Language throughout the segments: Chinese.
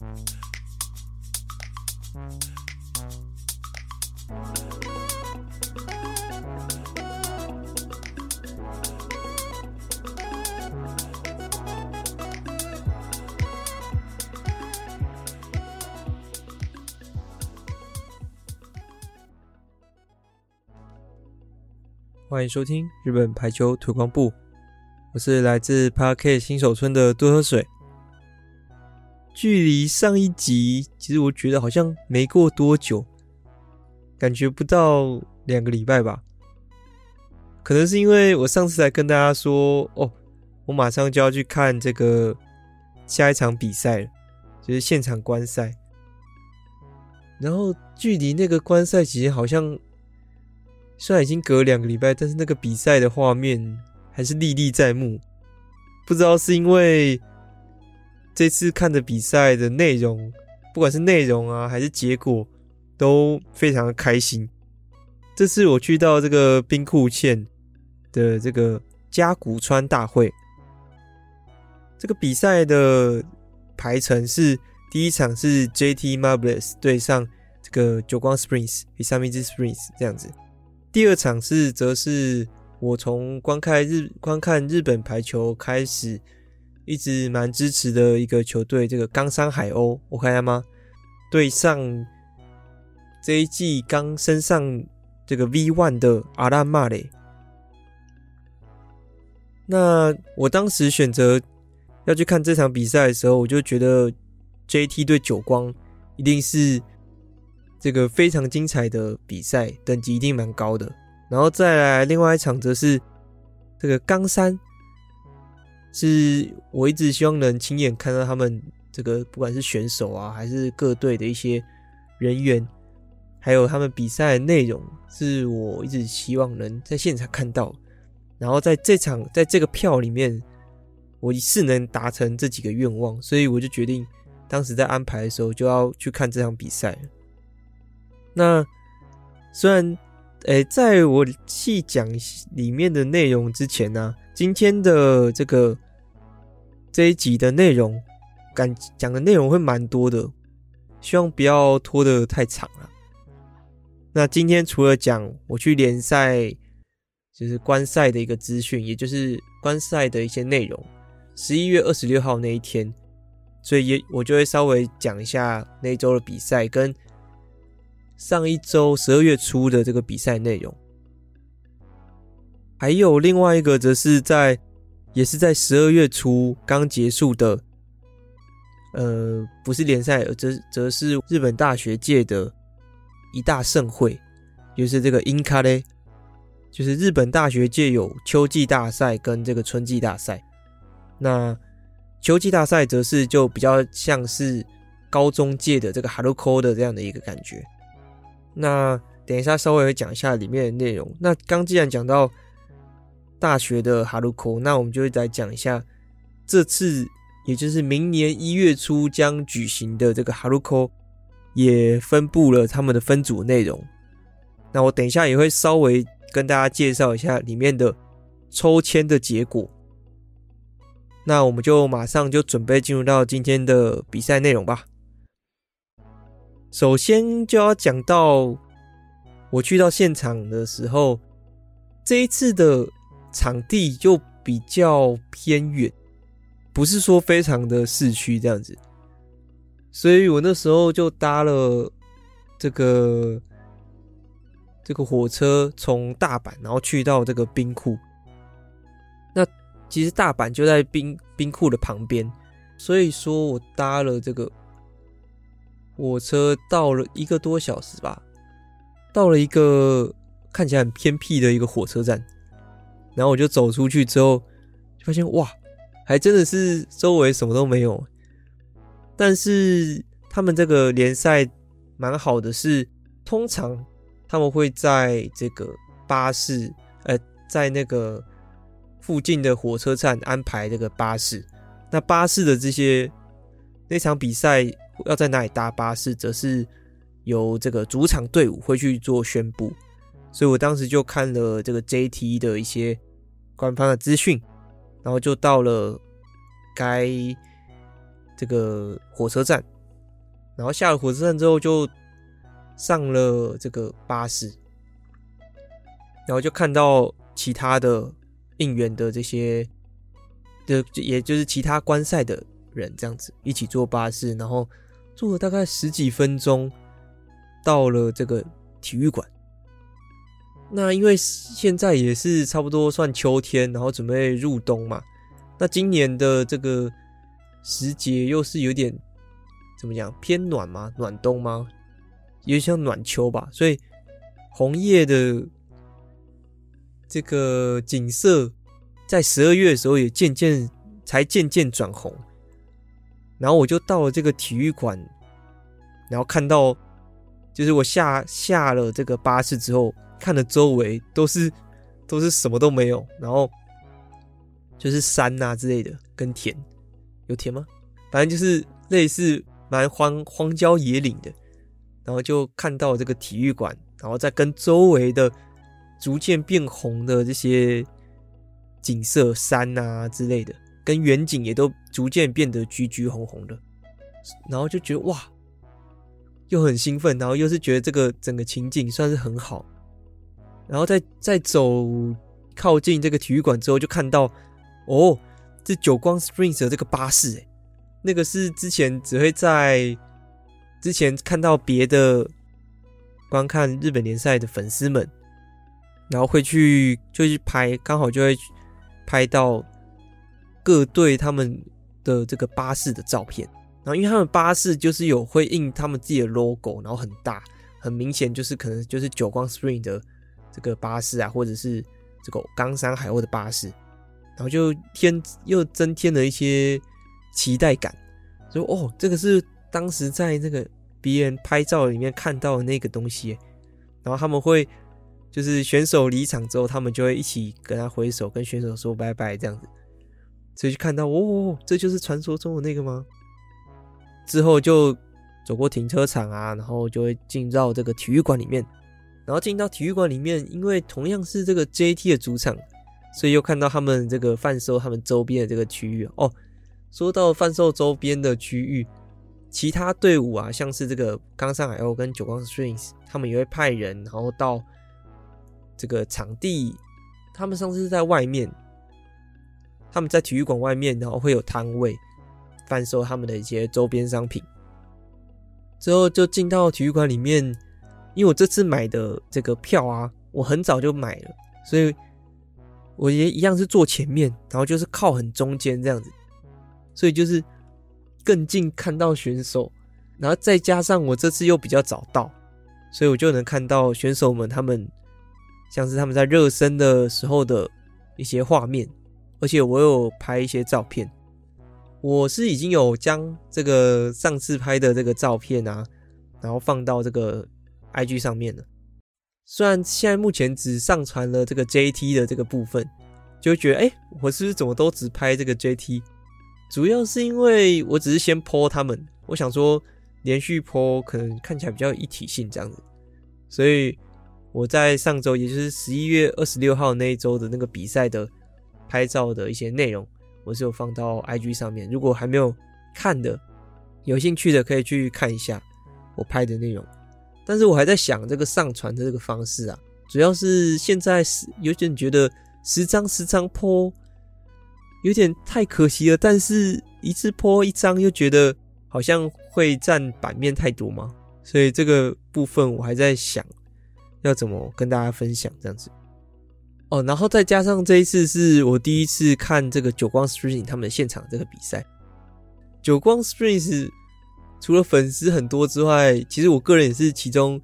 欢迎收听日本排球推广部，我是来自 Park 新手村的多喝水。距离上一集，其实我觉得好像没过多久，感觉不到两个礼拜吧。可能是因为我上次才跟大家说，哦，我马上就要去看这个下一场比赛了，就是现场观赛。然后距离那个观赛其实好像。虽然已经隔两个礼拜，但是那个比赛的画面还是历历在目。不知道是因为这次看的比赛的内容，不管是内容啊还是结果，都非常的开心。这次我去到这个兵库县的这个加古川大会，这个比赛的排程是第一场是 JT Marbles 对上这个久光 Springs、Hisamizu Springs 这样子。第二场是，则是我从观看日观看日本排球开始，一直蛮支持的一个球队，这个冈山海鸥，我看一下吗？对上这一季刚升上这个 V1 的阿拉马雷。那我当时选择要去看这场比赛的时候，我就觉得 JT 对久光一定是。这个非常精彩的比赛，等级一定蛮高的。然后再来另外一场，则是这个冈山，是我一直希望能亲眼看到他们这个不管是选手啊，还是各队的一些人员，还有他们比赛的内容，是我一直希望能在现场看到。然后在这场，在这个票里面，我是能达成这几个愿望，所以我就决定当时在安排的时候就要去看这场比赛。那虽然，诶、在我细讲里面的内容之前呢、今天的这个这一集的内容，敢讲的内容会蛮多的，希望不要拖得太长了。那今天除了讲我去联赛，就是观赛的一个资讯，也就是观赛的一些内容，十一月二十六号那一天，所以也我就会稍微讲一下那一周的比赛跟。上一周十二月初的这个比赛内容，还有另外一个则是在，也是在十二月初刚结束的，呃，不是联赛，而则则是日本大学界的一大盛会，就是这个樱花咧，就是日本大学界有秋季大赛跟这个春季大赛，那秋季大赛则是就比较像是高中界的这个 Haruko 的这样的一个感觉。那等一下稍微会讲一下里面的内容。那刚既然讲到大学的哈鲁科，那我们就会来讲一下这次，也就是明年一月初将举行的这个哈鲁科，也分布了他们的分组内容。那我等一下也会稍微跟大家介绍一下里面的抽签的结果。那我们就马上就准备进入到今天的比赛内容吧。首先就要讲到我去到现场的时候，这一次的场地就比较偏远，不是说非常的市区这样子，所以我那时候就搭了这个这个火车从大阪，然后去到这个兵库。那其实大阪就在兵兵库的旁边，所以说我搭了这个。火车到了一个多小时吧，到了一个看起来很偏僻的一个火车站，然后我就走出去之后，就发现哇，还真的是周围什么都没有。但是他们这个联赛蛮好的是，通常他们会在这个巴士，呃，在那个附近的火车站安排这个巴士。那巴士的这些那场比赛。要在哪里搭巴士，则是由这个主场队伍会去做宣布，所以我当时就看了这个 JT 的一些官方的资讯，然后就到了该这个火车站，然后下了火车站之后就上了这个巴士，然后就看到其他的应援的这些的，也就是其他观赛的人这样子一起坐巴士，然后坐了大概十几分钟，到了这个体育馆。那因为现在也是差不多算秋天，然后准备入冬嘛。那今年的这个时节又是有点怎么讲偏暖吗？暖冬吗？有点像暖秋吧。所以红叶的这个景色，在十二月的时候也渐渐才渐渐转红。然后我就到了这个体育馆，然后看到，就是我下下了这个巴士之后，看的周围都是都是什么都没有，然后。就是山呐、啊、之类的，跟田，有田吗？反正就是类似蛮荒荒郊野岭的，然后就看到这个体育馆，然后再跟周围的逐渐变红的这些景色，山啊之类的，跟远景也都逐渐变得橘橘红红的，然后就觉得哇，又很兴奋，然后又是觉得这个整个情景算是很好，然后再再走靠近这个体育馆之后，就看到。哦，这久光 Springs 的这个巴士，那个是之前只会在之前看到别的观看日本联赛的粉丝们，然后会去就去拍，刚好就会拍到各队他们的这个巴士的照片。然后因为他们巴士就是有会印他们自己的 logo，然后很大，很明显就是可能就是久光 Springs 的这个巴士啊，或者是这个冈山海鸥的巴士。然后就添又增添了一些期待感，说哦，这个是当时在那个别人拍照里面看到的那个东西。然后他们会就是选手离场之后，他们就会一起跟他挥手，跟选手说拜拜这样子。所以就看到哦，这就是传说中的那个吗？之后就走过停车场啊，然后就会进到这个体育馆里面。然后进到体育馆里面，因为同样是这个 JT 的主场。所以又看到他们这个贩售他们周边的这个区域哦。说到贩售周边的区域，其他队伍啊，像是这个冈山海鸥跟久光 Strings，他们也会派人，然后到这个场地。他们上次是在外面，他们在体育馆外面，然后会有摊位贩售他们的一些周边商品。之后就进到体育馆里面，因为我这次买的这个票啊，我很早就买了，所以。我也一样是坐前面，然后就是靠很中间这样子，所以就是更近看到选手，然后再加上我这次又比较早到，所以我就能看到选手们他们像是他们在热身的时候的一些画面，而且我有拍一些照片，我是已经有将这个上次拍的这个照片啊，然后放到这个 IG 上面了。虽然现在目前只上传了这个 JT 的这个部分，就会觉得哎、我是不是怎么都只拍这个 JT？主要是因为我只是先 po 他们，我想说连续 po 可能看起来比较一体性这样子，所以我在上周，也就是十一月二十六号那一周的那个比赛的拍照的一些内容，我是有放到 IG 上面。如果还没有看的，有兴趣的可以去看一下我拍的内容。但是我还在想这个上传的这个方式啊，主要是现在是有点觉得十张十张 po 有点太可惜了，但是一次 po 一张又觉得好像会占版面太多嘛，所以这个部分我还在想要怎么跟大家分享这样子。哦，然后再加上这一次是我第一次看这个久光 spring 他们现场这个比赛，久光 Springs。除了粉丝很多之外，其实我个人也是其中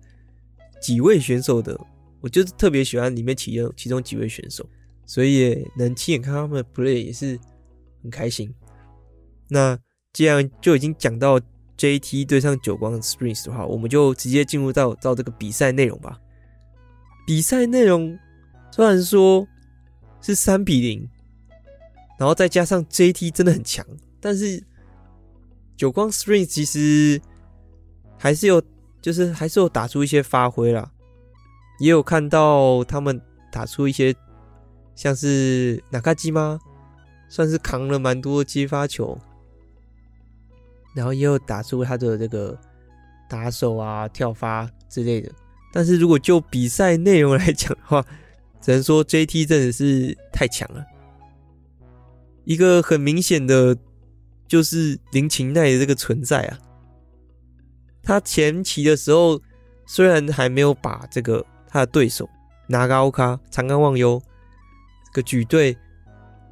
几位选手的，我就是特别喜欢里面其中其中几位选手，所以能亲眼看他们的 play 也是很开心。那既然就已经讲到 JT 对上久光 Springs 的话，我们就直接进入到到这个比赛内容吧。比赛内容虽然说是三比零，然后再加上 JT 真的很强，但是。久光 Spring 其实还是有，就是还是有打出一些发挥啦，也有看到他们打出一些像是哪卡基吗？算是扛了蛮多接发球，然后也有打出他的这个打手啊、跳发之类的。但是如果就比赛内容来讲的话，只能说 JT 真的是太强了。一个很明显的，就是林琴奈的这个存在啊。他前期的时候，虽然还没有把这个他的对手拿高卡长冈望悠这个举队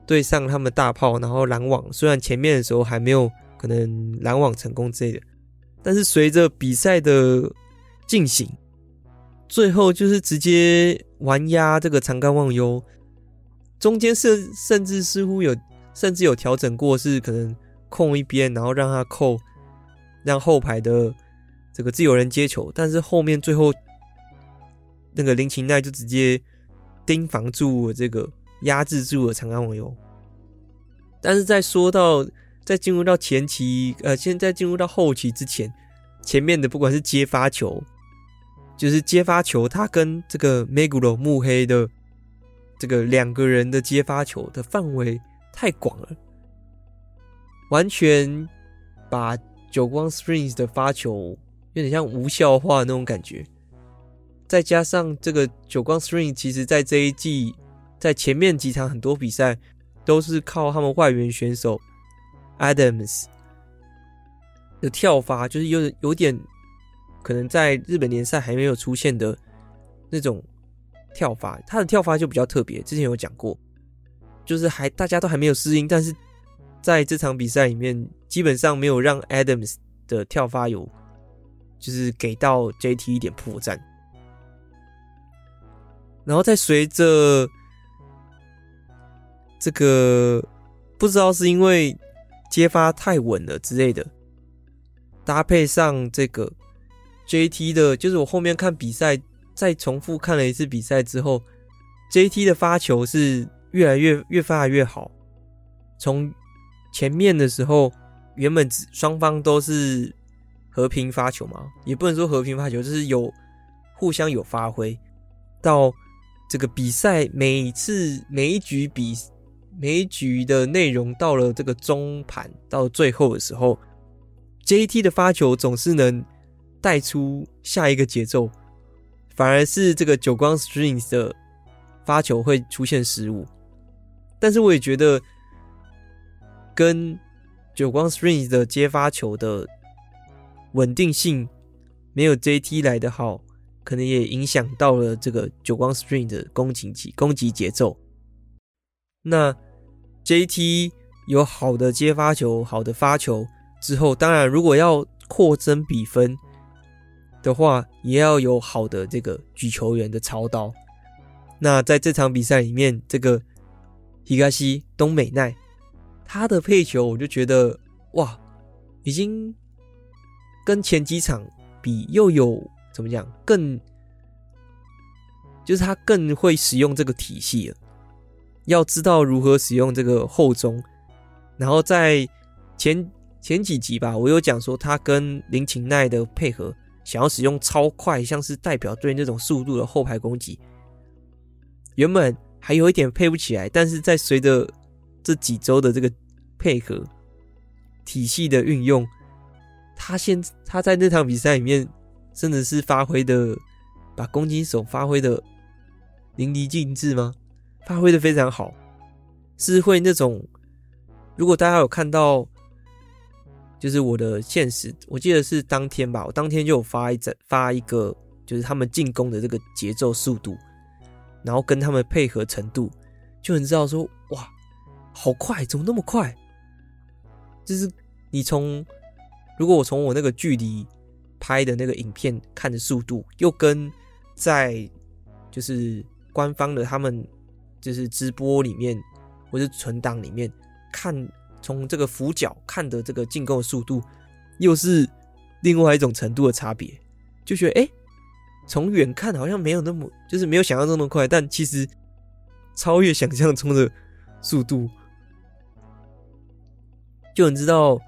对上他们的大炮，然后拦网，虽然前面的时候还没有可能拦网成功之类的，但是随着比赛的进行。最后就是直接完压这个长冈望悠，中间甚甚至似乎有甚至有调整过，是可能控一边，然后让他扣，让后排的这个自由人接球，但是后面最后那个林琴奈就直接盯防住了这个压制住了长冈望悠。但是在说到在进入到前期，呃，现在进入到后期之前，前面的不管是接发球。就是接发球，他跟这个 Meguro 目黑的这个两个人的接发球的范围太广了，完全把久光 Springs 的发球有点像无效化那种感觉。再加上这个久光 Springs，其实在这一季在前面几场很多比赛都是靠他们外援选手 Adams 的跳发，就是有有点。可能在日本联赛还没有出现的那种跳法，他的跳法就比较特别。之前有讲过，就是还大家都还没有适应，但是在这场比赛里面，基本上没有让 Adams 的跳发有，就是给到 JT 一点破绽。然后再随着这个，不知道是因为接发太稳了之类的，搭配上这个。JT 的，就是我后面看比赛，再重复看了一次比赛之后，JT 的发球是越来越越发越好。从前面的时候，原本双方都是和平发球嘛，也不能说和平发球，就是有互相有发挥。到这个比赛每次每一局比每一局的内容到了这个中盘到最后的时候，JT 的发球总是能。带出下一个节奏，反而是这个久光 Strings 的发球会出现失误。但是我也觉得，跟久光 Spring 的接发球的稳定性没有 JT 来的好，可能也影响到了这个久光 Spring 的攻击节攻击节奏。那 JT 有好的接发球、好的发球之后，当然如果要扩增比分。的话，也要有好的这个举球员的操刀。那在这场比赛里面，这个皮卡西东美奈他的配球，我就觉得哇，已经跟前几场比又有怎么讲更，就是他更会使用这个体系了。要知道如何使用这个后中，然后在前前几集吧，我有讲说他跟林琴奈的配合。想要使用超快，像是代表队那种速度的后排攻击，原本还有一点配不起来，但是在随着这几周的这个配合体系的运用，他现他在那场比赛里面真的是发挥的，把攻击手发挥的淋漓尽致吗？发挥的非常好，是会那种，如果大家有看到。就是我的现实，我记得是当天吧，我当天就有发一整发一个，就是他们进攻的这个节奏速度，然后跟他们配合程度，就很知道说，好快，怎么那么快？就是你从，如果我从我那个距离拍的那个影片看的速度，又跟在就是官方的他们就是直播里面或是存档里面看。从这个俯角看的这个进攻速度，又是另外一种程度的差别，就觉得哎，从远看好像没有那么，就是没有想象中那么快，但其实超越想象中的速度，就能知道，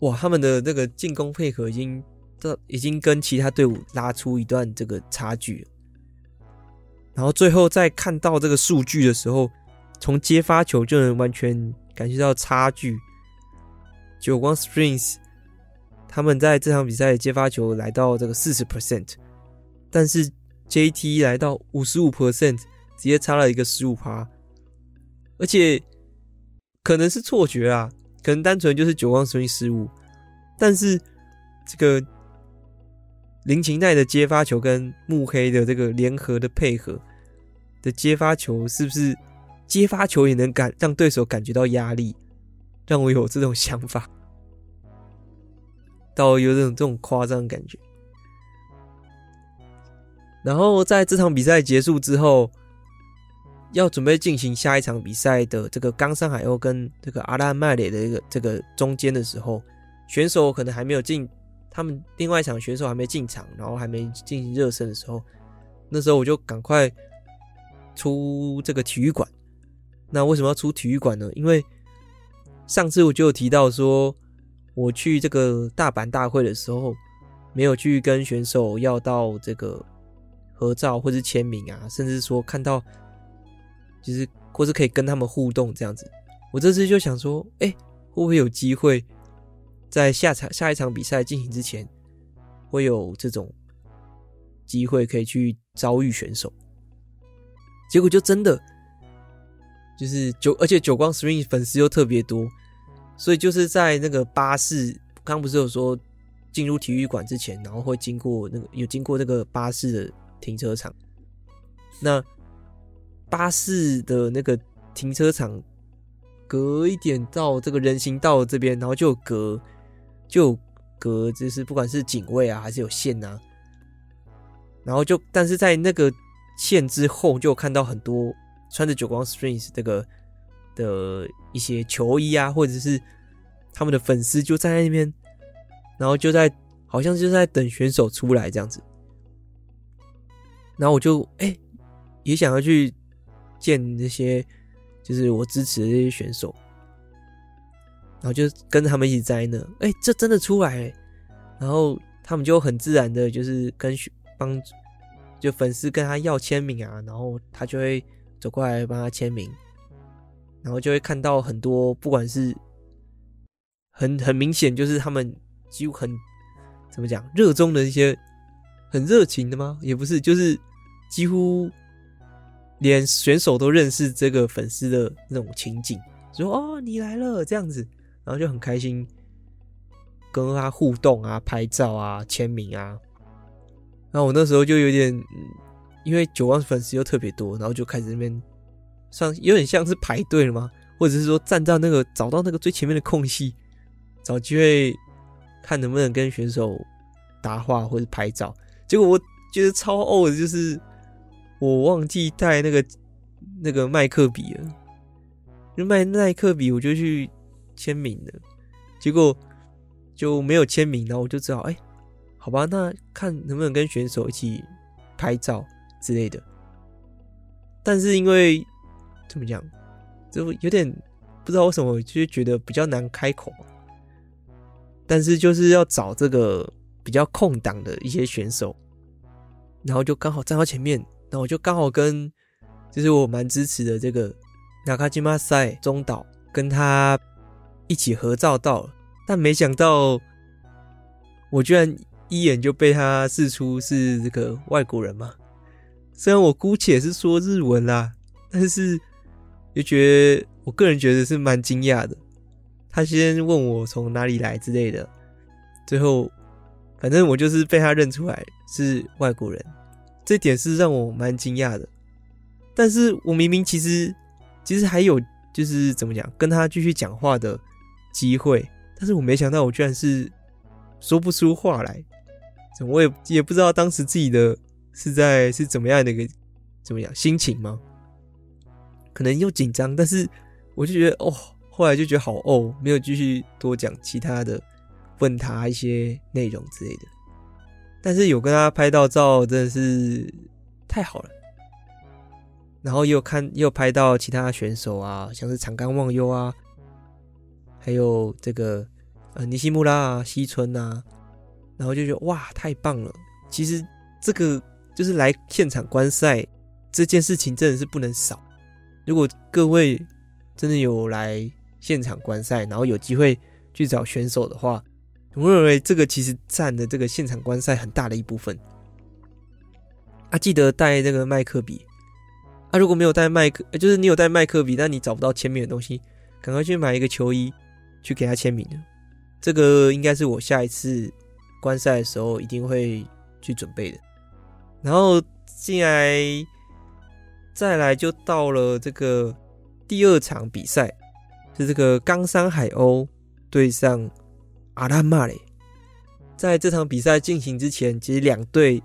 哇，他们的这个进攻配合已经到，已经跟其他队伍拉出一段这个差距。然后最后在看到这个数据的时候，从接发球就能完全。感觉到差距，久光 Springs 他们在这场比赛接发球来到这个四十 percent，但是 JT 来到五十五 percent，直接差了一个十五趴，而且可能是错觉啊，可能单纯就是久光 swing 失误，但是这个林琴奈的接发球跟目黑的这个联合的配合的接发球，是不是接发球也能感让对手感觉到压力，让我有这种想法。到有这种这种夸张的感觉，然后在这场比赛结束之后，要准备进行下一场比赛的这个冈山海鸥跟这个阿拉麦雷的一个这个中间的时候，选手可能还没有进，他们另外一场选手还没进场，然后还没进行热身的时候，那时候我就赶快出这个体育馆。那为什么要出体育馆呢？因为上次我就有提到说。我去这个大阪大会的时候，没有去跟选手要到这个合照或是签名啊，甚至说看到，就是或是可以跟他们互动这样子。我这次就想说，哎，会不会有机会在下场下一场比赛进行之前，会有这种机会可以去遭遇选手？结果就真的就是九，而且九光 Spring 粉丝又特别多。所以就是在那个巴士，刚刚不是有说进入体育馆之前，然后会经过那个有经过那个巴士的停车场。那巴士的那个停车场隔一点到这个人行道这边，然后就隔就隔，就是不管是警卫啊还是有线啊，然后就但是在那个线之后，就看到很多穿着久光 strings 这个。的一些球衣啊，或者是他们的粉丝就站在那边，然后就在好像就在等选手出来这样子，然后我就哎、也想要去见那些就是我支持的这些选手，然后就跟他们一起在那，哎、欸，这真的出来、然后他们就很自然的就是跟帮就粉丝跟他要签名啊，然后他就会走过来帮他签名。然后就会看到很多，不管是很很明显，就是他们几乎很怎么讲热衷的一些很热情的吗？也不是，就是几乎连选手都认识这个粉丝的那种情景，说哦你来了这样子，然后就很开心跟他互动啊、拍照啊、签名啊。然后我那时候就有点，因为九万粉丝又特别多，然后就开始那边。像有点像是排队了吗？或者是说站到那个找到那个最前面的空隙，找机会看能不能跟选手搭话或者拍照。结果我觉得超呕的，就是我忘记带那个那个麦克笔了，就卖耐克笔，我就去签名了，结果就没有签名，然后我就只好哎，好吧，那看能不能跟选手一起拍照之类的。但是因为怎么讲？就有点不知道为什么，就是觉得比较难开口。但是就是要找这个比较空档的一些选手，然后就刚好站到前面，然后我就刚好跟就是我蛮支持的这个中岛赛中岛跟他一起合照到了，但没想到我居然一眼就被他视出是这个外国人嘛。虽然我姑且是说日文啦，但是。就觉得我个人觉得是蛮惊讶的，他先问我从哪里来之类的，最后反正我就是被他认出来是外国人，这点是让我蛮惊讶的。但是我明明其实其实还有就是怎么讲跟他继续讲话的机会，但是我没想到我居然是说不出话来，我也也不知道当时自己的是在是怎么样的一个怎么样心情吗？可能又紧张，但是我就觉得哦，后来就觉得好哦，没有继续多讲其他的，问他一些内容之类的。但是有跟他拍到照，真的是太好了。然后又看又拍到其他选手啊，像是长冈望悠啊，还有这个呃尼西穆拉啊、西村啊，然后就觉得哇，太棒了。其实这个就是来现场观赛这件事情，真的是不能少。如果各位真的有来现场观赛，然后有机会去找选手的话，我认为这个其实占了这个现场观赛很大的一部分。啊，记得带这个麦克笔。啊，如果没有带麦克，就是你有带麦克笔，但你找不到签名的东西，赶快去买一个球衣，去给他签名。这个应该是我下一次观赛的时候一定会去准备的。然后进来，再来就到了这个第二场比赛，是这个冈山海鸥对上阿拉玛嘞。在这场比赛进行之前，其实两队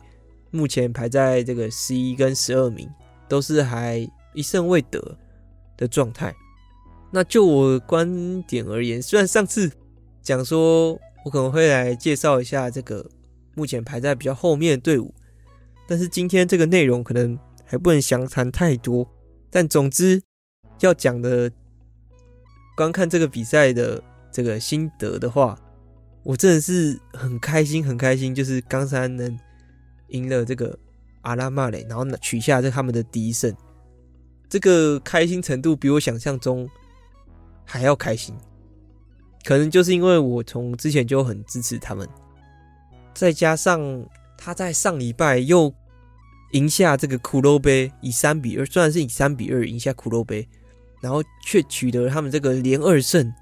目前排在这个十一跟十二名。都是还一胜未得的状态。那就我观点而言，虽然上次讲说我可能会来介绍一下这个目前排在比较后面的队伍，但是今天这个内容可能还不能详谈太多。但总之要讲的，观看这个比赛的这个心得的话，我真的是很开心，很开心，就是冈山能赢了这个。阿拉玛雷，然后取下这他们的第一胜，这个开心程度比我想象中还要开心。可能就是因为我从之前就很支持他们，再加上他在上礼拜又赢下这个骷髅杯，以三比二，虽然是以三比二赢下骷髅杯，然后却取得他们这个连二胜，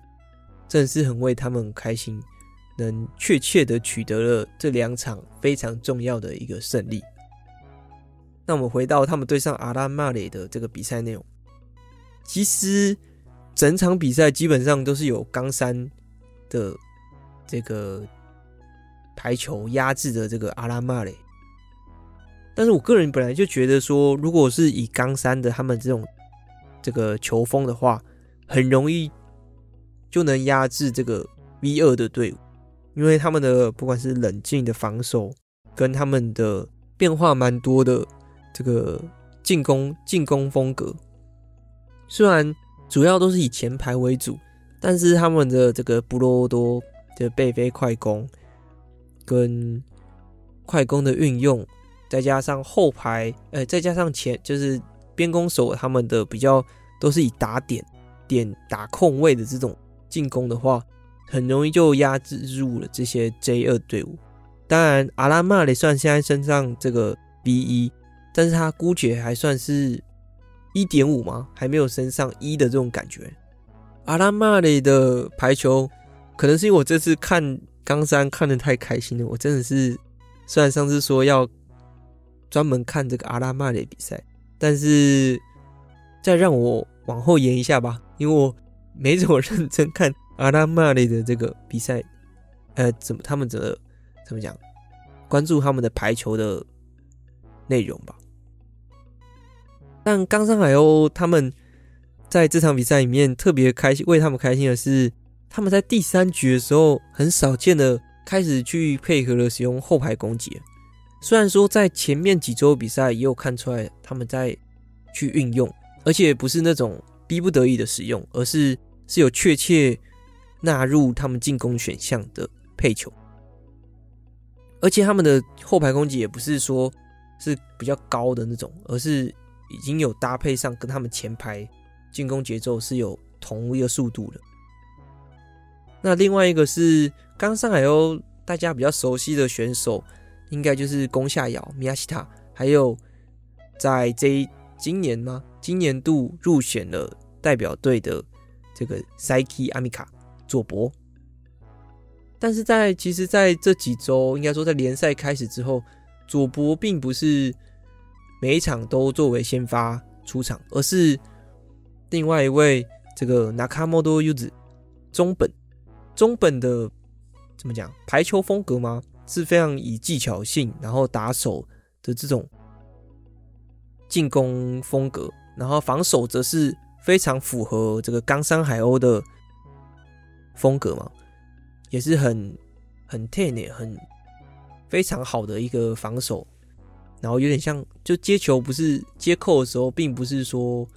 真的是很为他们开心，能确切的取得了这两场非常重要的一个胜利。那我们回到他们对上阿拉玛雷的这个比赛内容。其实整场比赛基本上都是有冈山的这个排球压制的这个阿拉玛雷。但是我个人本来就觉得说，如果是以冈山的他们这种这个球风的话，很容易就能压制这个 V 二的队伍，因为他们的不管是冷静的防守跟他们的变化蛮多的。这个进攻进攻风格，虽然主要都是以前排为主，但是他们的这个布罗多的背飞快攻跟快攻的运用，再加上后排，呃，再加上前就是边攻手他们的比较都是以打点点打空位的这种进攻的话，很容易就压制住了这些 J 二队伍。当然，阿拉玛雷算现在身上这个 B 一。但是他估觉还算是一点五吗？还没有升上一的这种感觉。阿拉玛雷的排球，可能是因为我这次看冈山看得太开心了。我真的是，虽然上次说要专门看这个阿拉玛雷比赛，但是再让我往后延一下吧，因为我没怎么认真看阿拉玛雷的这个比赛。呃，怎么他们怎么怎么讲？关注他们的排球的内容吧。但冈山海鸥他们在这场比赛里面特别开心，为他们开心的是，他们在第三局的时候很少见的开始去配合了使用后排攻击。虽然说在前面几周比赛也有看出来他们在去运用，而且不是那种逼不得已的使用，而是是有确切纳入他们进攻选项的配球。而且他们的后排攻击也不是说是比较高的那种，而是。已经有搭配上跟他们前排进攻节奏是有同一个速度的。那另外一个是刚上海鸥，大家比较熟悉的选手，应该就是宫下遥、宫下塔，还有在这一今年吗？今年度入选了代表队的这个赛基阿米卡佐伯。但是在其实在这几周，应该说在联赛开始之后，佐伯并不是。每一场都作为先发出场，而是另外一位这个 Nakamoto Yuzu 中本中本的怎么讲排球风格吗？是非常以技巧性，然后打手的这种进攻风格，然后防守则是非常符合这个冈山海鸥的风格嘛，也是很很 ten 很非常好的一个防守。然后有点像，就接球不是接扣的时候，并不是说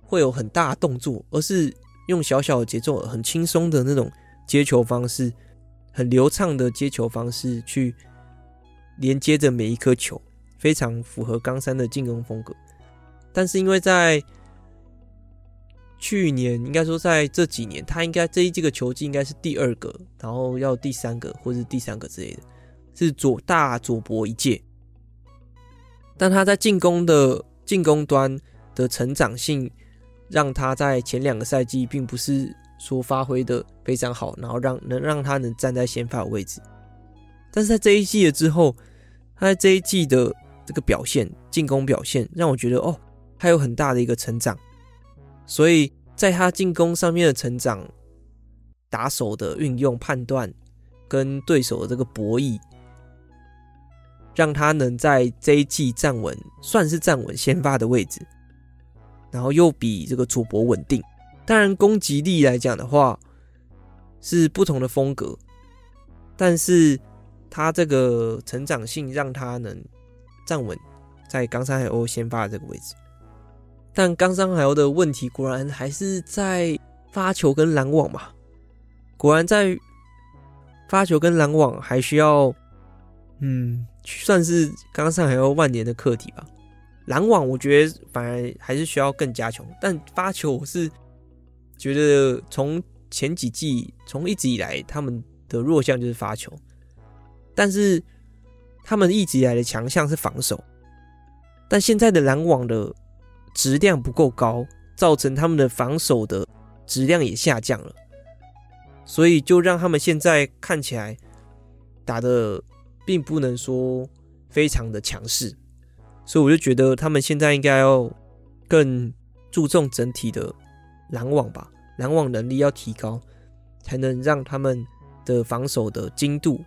会有很大动作，而是用小小的节奏，很轻松的那种接球方式，很流畅的接球方式去连接着每一颗球，非常符合冈山的进攻风格。但是因为在去年应该说在这几年，他应该这一季的球季应该是第二个，然后要第三个或是第三个之类的，是左大左博一届。但他在进攻的进攻端的成长性，让他在前两个赛季并不是说发挥的非常好，然后让能让他能站在先发的位置。但是在这一季了之后，他在这一季的这个表现，进攻表现让我觉得哦，他有很大的一个成长。所以在他进攻上面的成长，打手的运用、判断跟对手的这个博弈，让他能在这一季站稳，算是站稳先发的位置，然后又比这个佐伯稳定。当然，攻击力来讲的话是不同的风格，但是他这个成长性让他能站稳在冈山海鸥先发的这个位置。但冈山海鸥的问题果然还是在发球跟拦网嘛，果然在发球跟拦网还需要，嗯，算是冈山海鸥万年的课题吧。拦网我觉得反而还是需要更加强，但发球我是觉得从前几季从一直以来他们的弱项就是发球，但是他们一直以来的强项是防守，但现在的拦网的。质量不够高，造成他们的防守的质量也下降了，所以就让他们现在看起来打的并不能说非常的强势，所以我就觉得他们现在应该要更注重整体的拦网吧，拦网能力要提高，才能让他们的防守的精度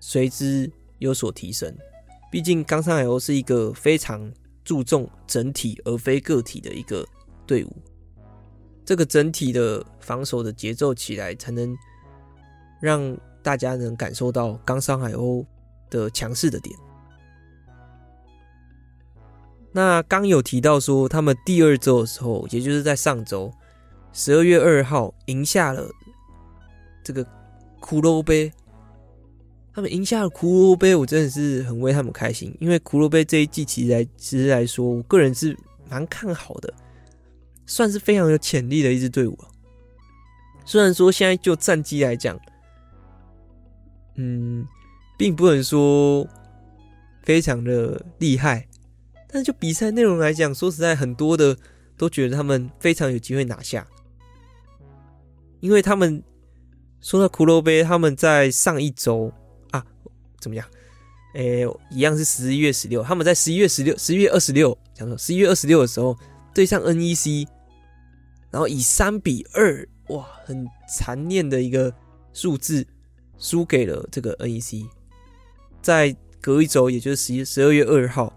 随之有所提升。毕竟冈山海鸥是一个非常。注重整体而非个体的一个队伍，这个整体的防守的节奏起来，才能让大家能感受到冈山海鸥的强势的点。那刚有提到说，他们第二周的时候，也就是在上周十二月二号，赢下了这个骷髅杯。他们赢下了骷髅杯，我真的是很为他们开心。因为骷髅杯这一季其实来其实来说，我个人是蛮看好的，算是非常有潜力的一支队伍。虽然说现在就战绩来讲，嗯，并不能说非常的厉害，但是就比赛内容来讲，说实在，很多的都觉得他们非常有机会拿下，因为他们说到骷髅杯，他们在上一周。怎么样？诶、一样是十一月十六，他们在十一月十六、十一月二十六，讲说十一月二十六的时候对上 NEC，然后以三比二，哇，很残念的一个数字输给了这个 NEC。在隔一周，也就是十一十二月二号，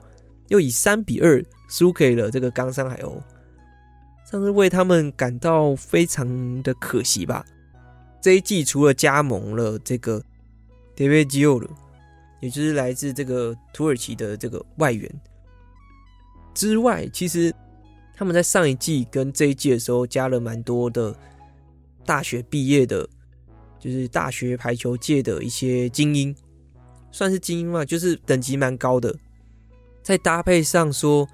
又以三比二输给了这个冈山海鸥，算是为他们感到非常的可惜吧。这一季除了加盟了这个 David Gio 了。也就是来自这个土耳其的这个外援之外，其实他们在上一季跟这一季的时候加了蛮多的大学毕业的，就是大学排球界的一些精英，算是精英嘛，就是等级蛮高的。再搭配上说，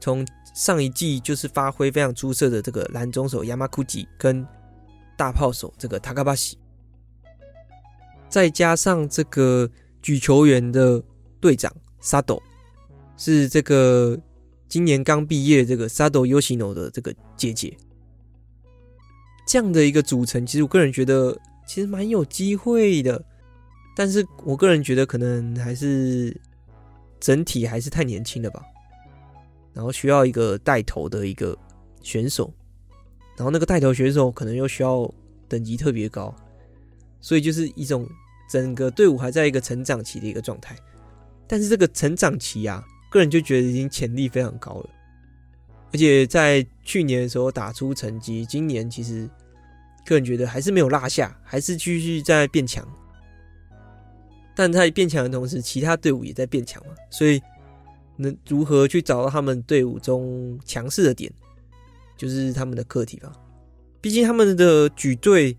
从上一季就是发挥非常出色的这个拦中手亚马库吉跟大炮手这个塔卡巴西，再加上这个。举球员的队长沙斗是这个今年刚毕业这个沙斗优喜诺的这个姐姐，这样的一个组成，其实我个人觉得其实蛮有机会的，但是我个人觉得可能还是整体还是太年轻了吧，然后需要一个带头的一个选手，然后那个带头选手可能又需要等级特别高，所以就是一种。整个队伍还在一个成长期的一个状态，但是这个成长期啊，个人就觉得已经潜力非常高了，而且在去年的时候打出成绩，今年其实个人觉得还是没有落下，还是继续在变强。但在变强的同时，其他队伍也在变强嘛，所以能如何去找到他们队伍中强势的点，就是他们的课题吧。毕竟他们的举队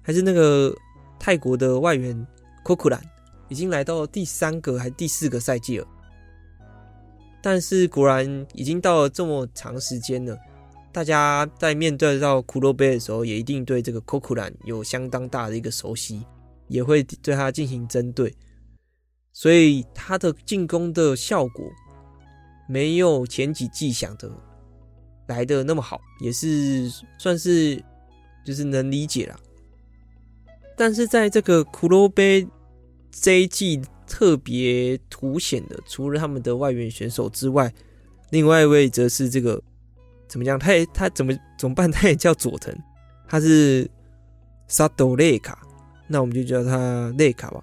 还是那个。泰国的外援库库兰已经来到了第三个还是第四个赛季了，但是果然已经到了这么长时间了，大家在面对到骷髅杯的时候，也一定对这个 Kokuran 有相当大的一个熟悉，也会对他进行针对，所以他的进攻的效果没有前几季想的来的那么好，也是算是就是能理解了。但是在这个骷髅杯这一季特别凸显的，除了他们的外援选手之外，另外一位则是这个。怎么讲？他也他怎么怎么办？他也叫佐藤，他是萨多雷卡，那我们就叫他雷卡吧。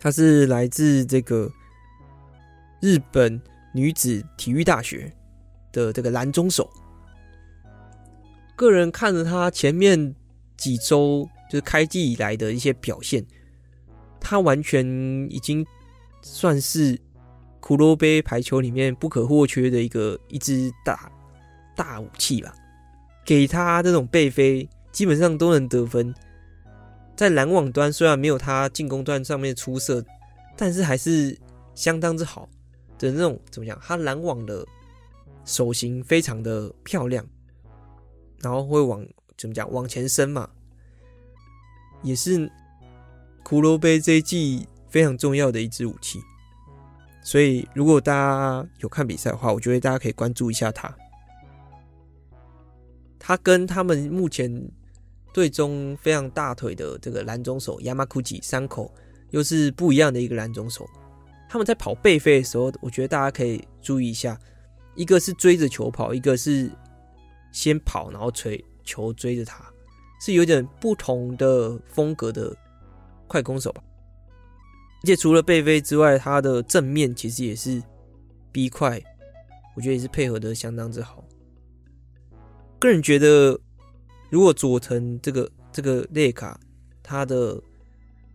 他是来自这个日本女子体育大学的这个拦中手。个人看着他前面几周就是开季以来的一些表现，他完全已经算是骷髅杯排球里面不可或缺的一个一支大。大武器吧，给他这种背飞，基本上都能得分。在拦网端虽然没有他进攻端上面出色，但是还是相当之好的那种。怎么讲？他拦网的手型非常的漂亮，然后会往怎么讲？往前伸嘛，也是骷髅杯这一季非常重要的一支武器。所以，如果大家有看比赛的话，我觉得大家可以关注一下他。他跟他们目前队中非常大腿的这个蓝中手 Yamaguchi 山口又是不一样的一个蓝中手。他们在跑背飞的时候，我觉得大家可以注意一下，一个是追着球跑，一个是先跑然后追球追着他，是有点不同的风格的快攻手吧。而且除了贝飞之外，他的正面其实也是逼快，我觉得也是配合的相当之好。个人觉得，如果佐藤这个这个列卡，他的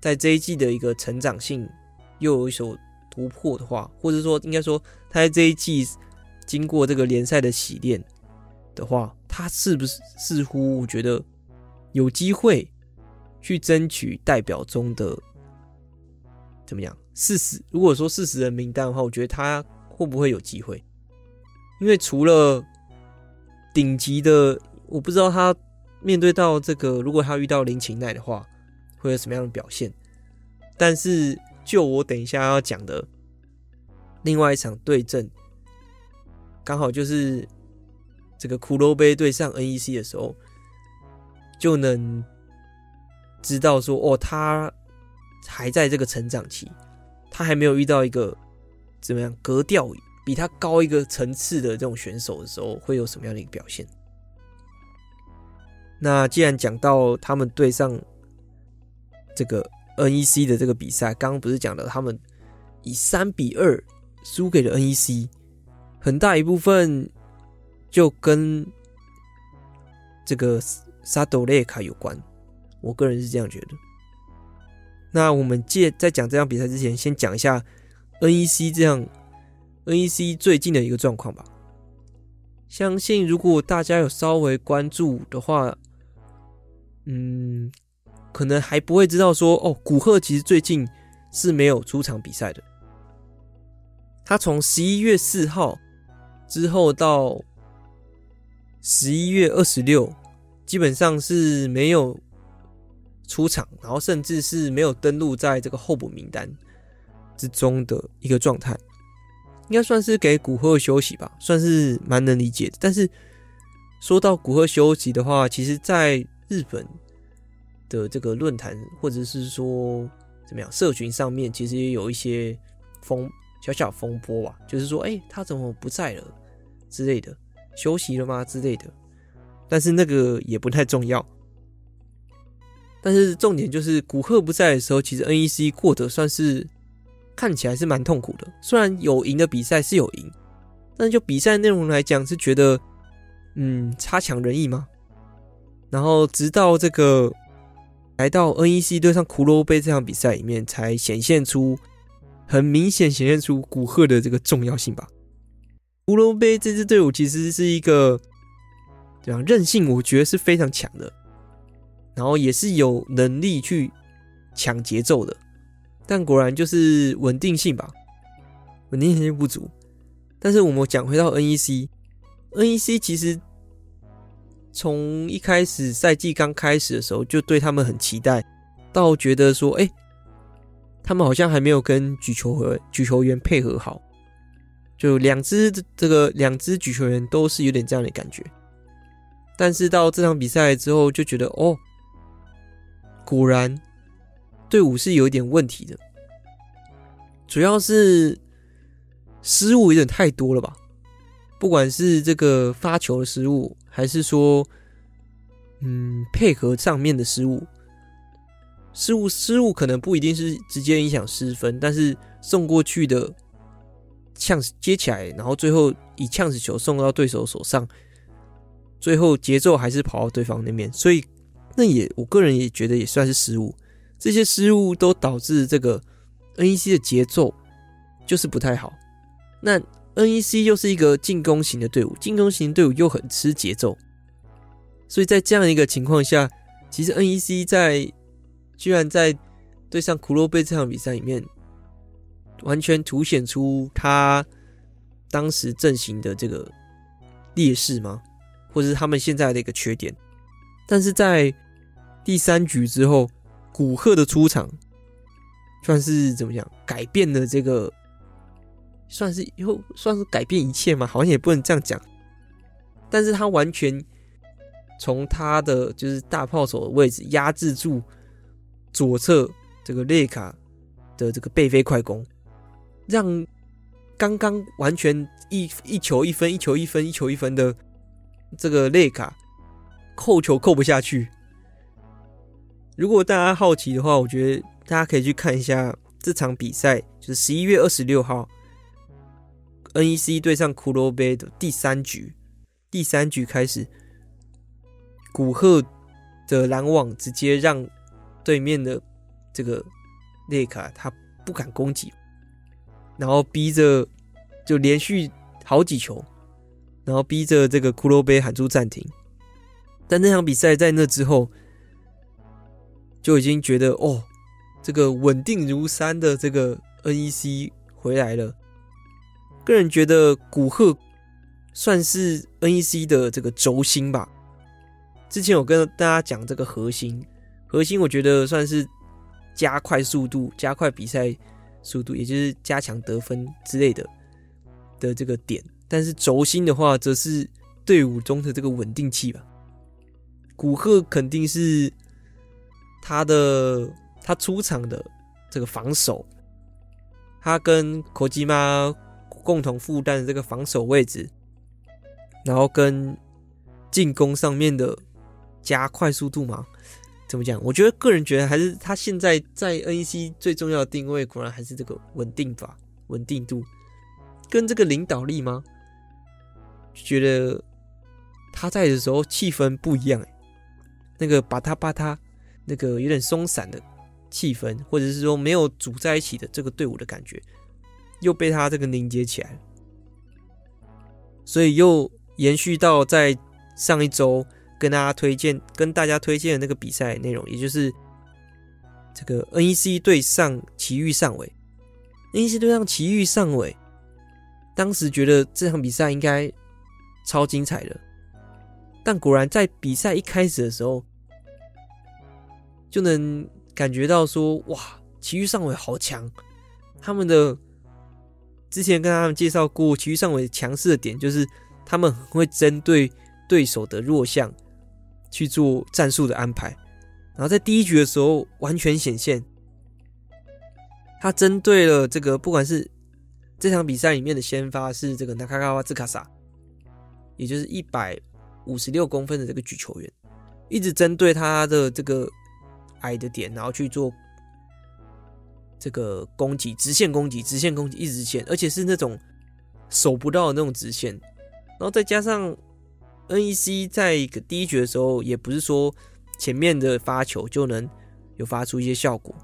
在这一季的一个成长性又有一所突破的话，或者说应该说他在这一季经过这个联赛的洗练的话，他是不是似乎我觉得有机会去争取代表中的怎么样四十？如果说四十人名单的话，我觉得他会不会有机会？因为除了顶级的，我不知道他面对到这个，如果他遇到林琴奈的话，会有什么样的表现？但是就我等一下要讲的另外一场对阵，刚好就是这个骷髅杯对上 NEC 的时候，就能知道说，哦，他还在这个成长期，他还没有遇到一个怎么样格调比他高一个层次的这种选手的时候，会有什么样的一个表现？那既然讲到他们对上这个 NEC 的这个比赛，刚刚不是讲了他们以三比二输给了 NEC，很大一部分就跟这个萨多雷卡有关。我个人是这样觉得。那我们借在讲这场比赛之前，先讲一下 NEC 这样。NEC 最近的一个状况吧，相信如果大家有稍微关注的话，嗯，可能还不会知道说哦，古贺其实最近是没有出场比赛的。他从十一月四号之后到十一月二十六，基本上是没有出场，然后甚至是没有登录在这个候补名单之中的一个状态。应该算是给古贺休息吧，算是蛮能理解的。但是说到古贺休息的话，其实在日本的这个论坛或者是说怎么样社群上面，其实也有一些风小小风波吧，就是说，哎，他怎么不在了之类的，休息了吗之类的。但是那个也不太重要。但是重点就是古贺不在的时候，其实 NEC 过得算是。看起来是蛮痛苦的，虽然有赢的比赛是有赢，但就比赛内容来讲是觉得，嗯，差强人意吗？然后直到这个来到 NEC 对上骷髅杯这场比赛里面，才显现出很明显显现出古贺的这个重要性吧。骷髅杯这支队伍其实是一个这样韧性，我觉得是非常强的，然后也是有能力去抢节奏的。但果然就是稳定性吧，稳定性不足。但是我们讲回到 NEC，NEC 其实从一开始赛季刚开始的时候就对他们很期待，到觉得说，哎、他们好像还没有跟举球和举球员配合好，就两支这个两支举球员都是有点这样的感觉。但是到这场比赛之后，就觉得哦，果然队伍是有一点问题的，主要是失误有点太多了吧？不管是这个发球的失误，还是说嗯配合上面的失误，失误失误可能不一定是直接影响失分，但是送过去的呛接起来，然后最后以呛死球送到对手手上。最后节奏还是跑到对方那边，所以那也我个人也觉得也算是失误。这些失误都导致这个 NEC 的节奏就是不太好。那 NEC 又是一个进攻型的队伍，进攻型队伍又很吃节奏，所以在这样一个情况下，其实 NEC 在居然在对上骷髅杯这场比赛里面，完全凸显出他当时阵型的这个劣势吗？或者是他们现在的一个缺点，但是在第三局之后，古贺的出场算是怎么讲？改变了这个，算是又算是改变一切吗？好像也不能这样讲。但是他完全从他的就是大炮手的位置压制住左侧这个列卡的这个背飞快攻，让刚刚完全一一球一分，一球一分，一球一分的。这个内卡扣球扣不下去。如果大家好奇的话，我觉得大家可以去看一下这场比赛，就是十一月二十六号，NEC 对上骷髅杯的第三局。第三局开始，古贺的拦网直接让对面的这个内卡他不敢攻击，然后逼着就连续好几球。然后逼着这个骷髅杯喊出暂停，但那场比赛在那之后就已经觉得哦，这个稳定如山的这个 NEC 回来了。个人觉得古贺算是 NEC 的这个轴心吧。之前有跟大家讲这个核心，核心我觉得算是加快速度、加快比赛速度，也就是加强得分之类的的这个点。但是轴心的话，则是队伍中的这个稳定器吧。古贺肯定是他的他出场的这个防守，他跟口吉妈共同负担的这个防守位置，然后跟进攻上面的加快速度嘛，怎么讲？我觉得个人觉得还是他现在在 NEC 最重要的定位，果然还是这个稳定法、稳定度跟这个领导力吗？觉得他在的时候气氛不一样，那个把他把他，那个有点松散的气氛，或者是说没有组在一起的这个队伍的感觉，又被他这个凝结起来，所以又延续到在上一周跟大家推荐、跟大家推荐的那个比赛内容，也就是这个 NEC 对上奇遇上尾，NEC 对上奇遇上尾，当时觉得这场比赛应该。超精彩的，但果然在比赛一开始的时候，就能感觉到说，哇，埼玉上尾好强！他们的之前跟他们介绍过，埼玉上尾强势的点就是他们会针对对手的弱项去做战术的安排，然后在第一局的时候完全显现，他针对了这个，不管是这场比赛里面的先发是这个中川司卡萨。也就是一百五十六公分的这个举球员，一直针对他的这个矮的点，然后去做这个攻击，直线攻击，直线攻击，一直线，而且是那种守不到的那种直线。然后再加上 NEC 在一个第一局的时候，也不是说前面的发球就能有发出一些效果，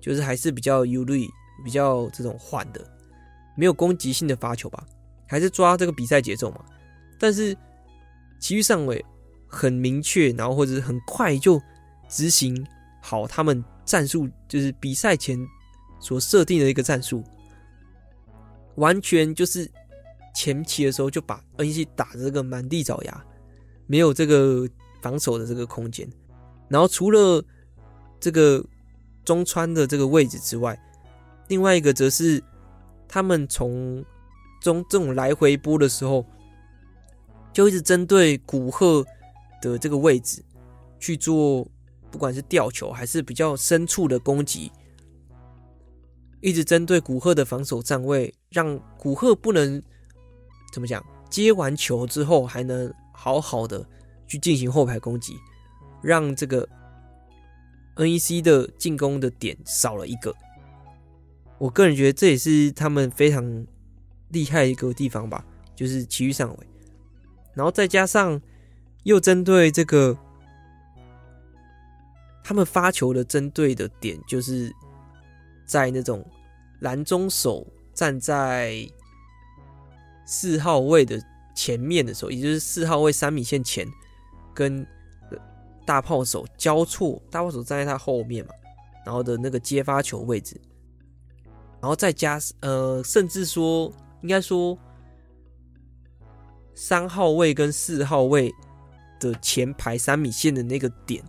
就是还是比较忧虑，比较这种缓的，没有攻击性的发球吧，还是抓这个比赛节奏嘛。但是，其余上尾很明确，然后或者是很快就执行好他们战术，就是比赛前所设定的一个战术，完全就是前期的时候就把 NEC 打的这个满地找牙，没有这个防守的这个空间。然后除了这个中川的这个位置之外，另外一个则是他们从中这种来回波的时候，就一直针对古贺的这个位置去做，不管是吊球还是比较深处的攻击。一直针对古贺的防守站位，让古贺不能怎么讲，接完球之后还能好好的去进行后排攻击，让这个 NEC 的进攻的点少了一个。我个人觉得这也是他们非常厉害一个地方吧，就是奇遇上尾，然后再加上又针对这个他们发球的针对的点，就是。在那种拦中手站在四号位的前面的时候，也就是四号位三米线前，跟大炮手交错，大炮手站在他后面嘛，然后的那个接发球位置，然后再加呃，甚至说应该说三号位跟四号位的前排三米线的那个点，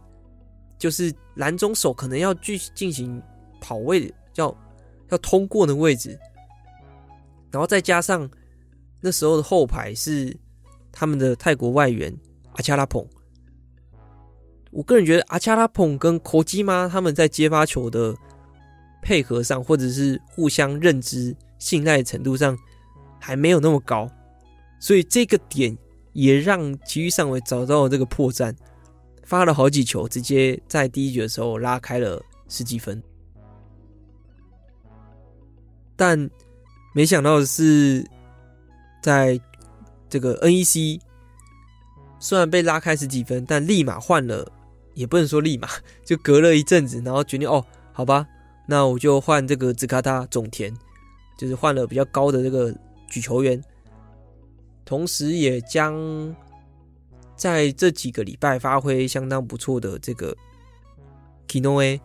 就是拦中手可能要去进行跑位。要要通过的位置，然后再加上那时候的后排是他们的泰国外援阿恰拉蓬。我个人觉得阿恰拉蓬跟口基妈他们在接发球的配合上，或者是互相认知、信赖程度上还没有那么高，所以这个点也让琦玉上尾找到了这个破绽，发了好几球，直接在第一局的时候拉开了十几分。但没想到的是，在这个 NEC 虽然被拉开十几分，但立马换了，也不能说立马，就隔了一阵子，然后决定哦，好吧，那我就换这个紫卡塔种田，就是换了比较高的这个举球员，同时也将在这几个礼拜发挥相当不错的这个 Kinoe。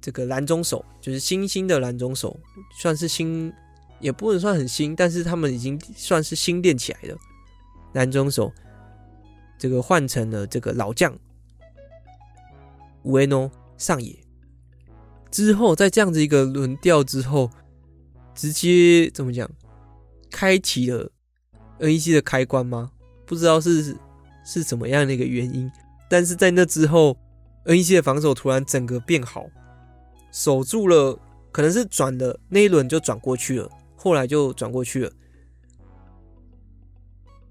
这个蓝中手就是新兴的蓝中手，算是新，也不能算很新，但是他们已经算是新练起来的蓝中手。这个换成了这个老将乌诺上野之后，在这样子一个轮调之后，直接怎么讲，开启了 NEC 的开关吗？不知道是是怎么样的一个原因，但是在那之后，NEC 的防守突然整个变好。守住了，可能是转的那一轮就转过去了，后来就转过去了，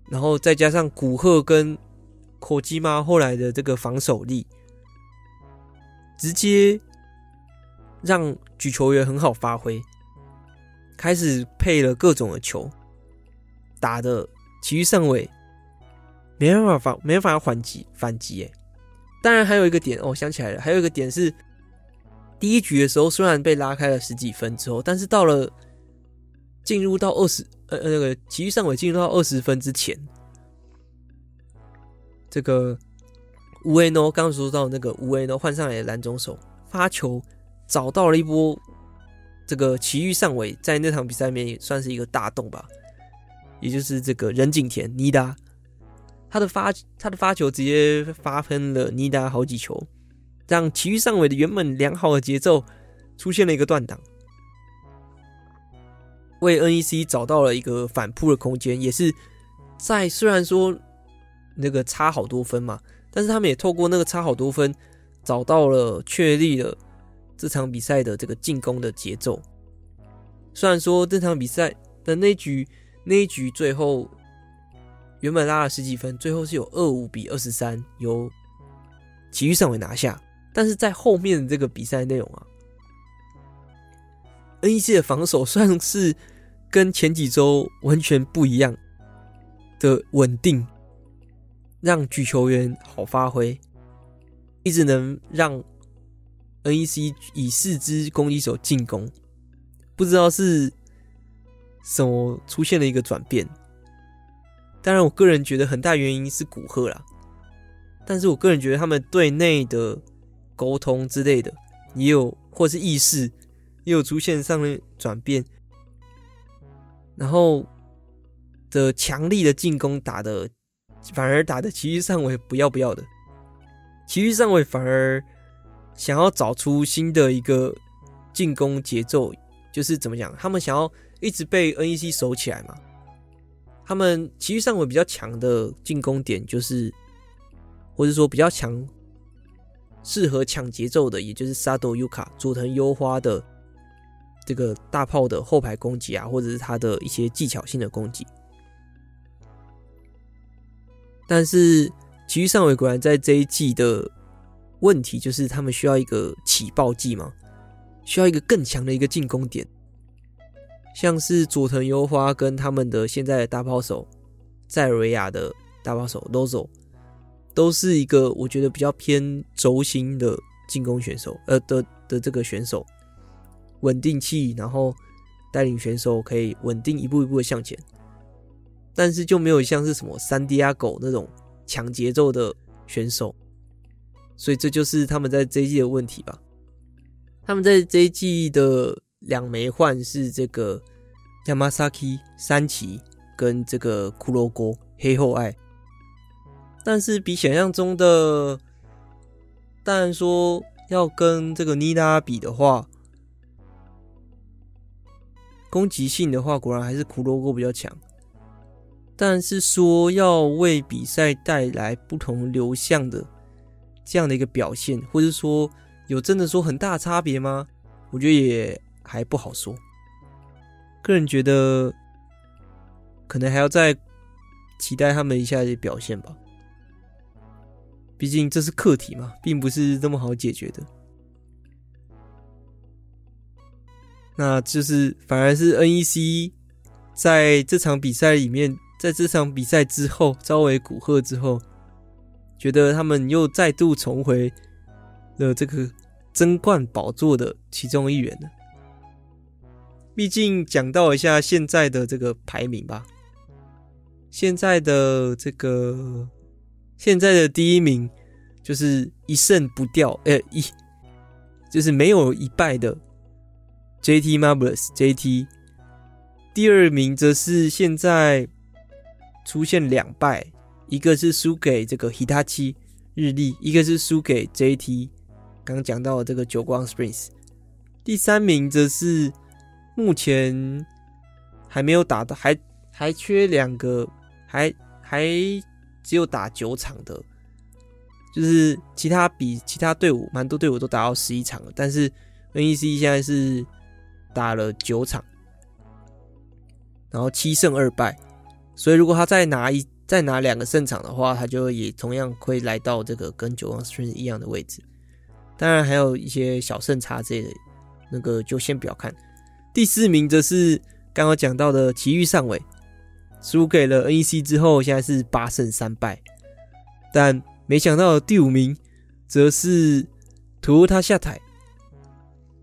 然后再加上古贺跟口基妈后来的这个防守力，直接让举球员很好发挥，开始配了各种的球，打的琦玉上尾没办法反没办法反击反击哎，当然还有一个点哦，想起来了，还有一个点是。第一局的时候，虽然被拉开了十几分之后，但是到了进入到二十呃呃那个琦玉上尾进入到二十分之前，这个乌埃诺刚刚说到那个乌埃诺换上来的拦中手发球，找到了一波这个奇遇上尾在那场比赛里面也算是一个大洞吧，也就是这个任景田尼达，他的发他的发球直接发喷了尼达好几球。让其余上尾的原本良好的节奏出现了一个断档，为 NEC 找到了一个反扑的空间，也是在虽然说那个差好多分嘛，但是他们也透过那个差好多分，找到了确立了这场比赛的这个进攻的节奏。虽然说这场比赛的那局那一局最后原本拉了十几分，最后是有二五比二十三由琦玉上尾拿下。但是在后面的这个比赛内容啊，NEC 的防守算是跟前几周完全不一样的稳定，让举球员好发挥，一直能让 NEC 以四支攻击手进攻，不知道是什么出现了一个转变。当然，我个人觉得很大原因是古贺啦，但是我个人觉得他们队内的。沟通之类的也有，或是意识也有出现上面转变，然后的强力的进攻打的反而打的其余上位不要不要的，其余上位反而想要找出新的一个进攻节奏，就是怎么讲，他们想要一直被 NEC 守起来嘛。他们崎岖上尾比较强的进攻点就是，或者说比较强。适合抢节奏的，也就是沙斗优卡、佐藤优花的这个大炮的后排攻击啊，或者是他的一些技巧性的攻击。但是崎岖上尾果然在这一季的问题就是，他们需要一个起爆剂嘛，需要一个更强的一个进攻点，像是佐藤优花跟他们的现在的大炮手塞尔维亚的大炮手 Lozo。都是一个我觉得比较偏轴心的进攻选手，呃的的这个选手，稳定器，然后带领选手可以稳定一步一步的向前，但是就没有像是什么三 D 阿狗那种抢节奏的选手，所以这就是他们在这一季的问题吧。他们在这一季的两枚换是这个 Yamasaki 山崎跟这个骷髅锅黑后爱。但是比想象中的，当然说要跟这个妮拉比的话，攻击性的话，果然还是骷髅锅比较强。但是说要为比赛带来不同流向的这样的一个表现，或者说有真的说很大差别吗？我觉得也还不好说。个人觉得，可能还要再期待他们一下的表现吧。毕竟这是课题嘛，并不是这么好解决的。那就是反而是 NEC 在这场比赛里面，在这场比赛之后召为古贺之后，觉得他们又再度重回了这个争冠宝座的其中一员了。毕竟讲到一下现在的这个排名吧，现在的这个。现在的第一名就是一胜不掉，呃、一就是没有一败的 JT Marvelous JT。第二名则是现在出现两败，一个是输给这个 Hitachi 日立，一个是输给 JT。刚刚讲到的这个久光 Springs。第三名则是目前还没有打到，还还缺两个，还还。只有打九场的，就是其他比其他队伍蛮多队伍都打到十一场了，但是 NEC 现在是打了九场，然后七胜二败，所以如果他再拿一再拿两个胜场的话，他就也同样会来到这个跟久光 Springs 一样的位置。当然还有一些小胜差之类的，那个就先不要看。第四名则是刚刚讲到的埼玉上尾。输给了 NEC 之后，现在是八胜三败，但没想到第五名则是图他下台，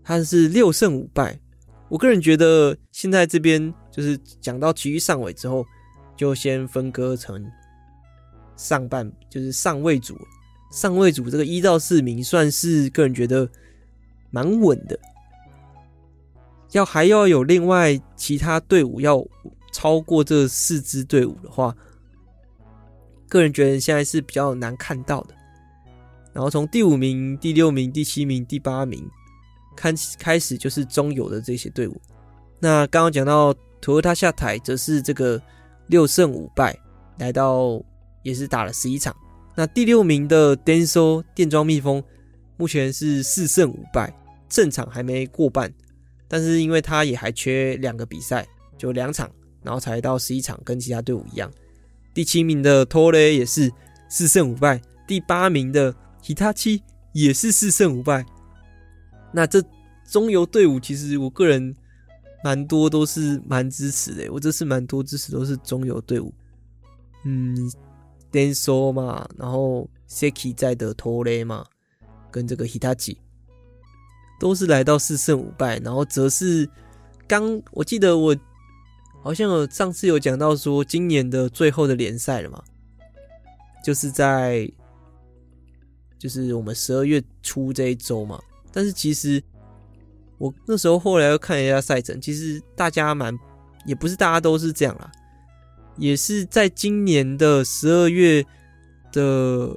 他是六胜五败。我个人觉得现在这边就是讲到奇遇上尾之后，就先分割成上半，就是上位组，上位组这个一到四名算是个人觉得蛮稳的，要还要有另外其他队伍要。超过这四支队伍的话，个人觉得现在是比较难看到的。然后从第五名、第六名、第七名、第八名看开始就是中游的这些队伍。那刚刚讲到 Toyota 下台，则是这个六胜五败，来到也是打了十一场。那第六名的 Denso 电装蜜蜂目前是四胜五败，胜场还没过半，但是因为他也还缺两个比赛，就两场。然后才到十一场，跟其他队伍一样。第七名的托雷也是四胜五败，第八名的其他七也是四胜五败。那这中游队伍，其实我个人蛮多都是蛮支持的。我这次蛮多支持都是中游队伍。嗯，Denso 嘛，然后 Seki 在的托雷嘛，跟这个 Hitachi 都是来到四胜五败。然后则是刚我记得我。好像有上次有讲到说，今年的最后的联赛了嘛，就是在就是我们十二月初这一周嘛。但是其实我那时候后来又看了一下赛程，其实大家蛮也不是大家都是这样啦。也是在今年的十二月的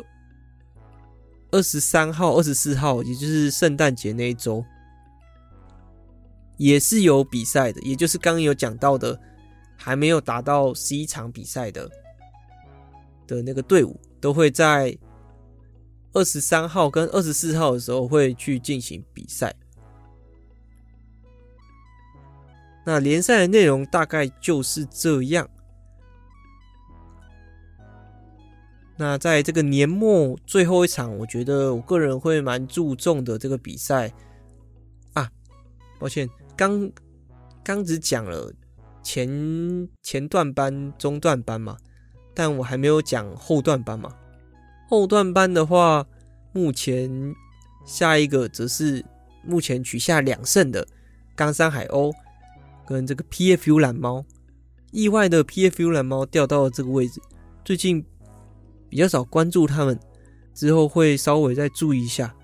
二十三号、二十四号，也就是圣诞节那一周，也是有比赛的。也就是刚刚有讲到的，还没有达到十一场比赛的的那个队伍，都会在二十三号跟二十四号的时候会去进行比赛。那联赛的内容大概就是这样。那在这个年末最后一场，我觉得我个人会蛮注重的这个比赛啊，抱歉，刚刚只讲了前前段班、中段班嘛，但我还没有讲后段班嘛。后段班的话，目前下一个则是目前取下两胜的冈山海鸥。跟这个 PFU 蓝猫，意外的 PFU 蓝猫掉到了这个位置，最近比较少关注他们，之后会稍微再注意一下。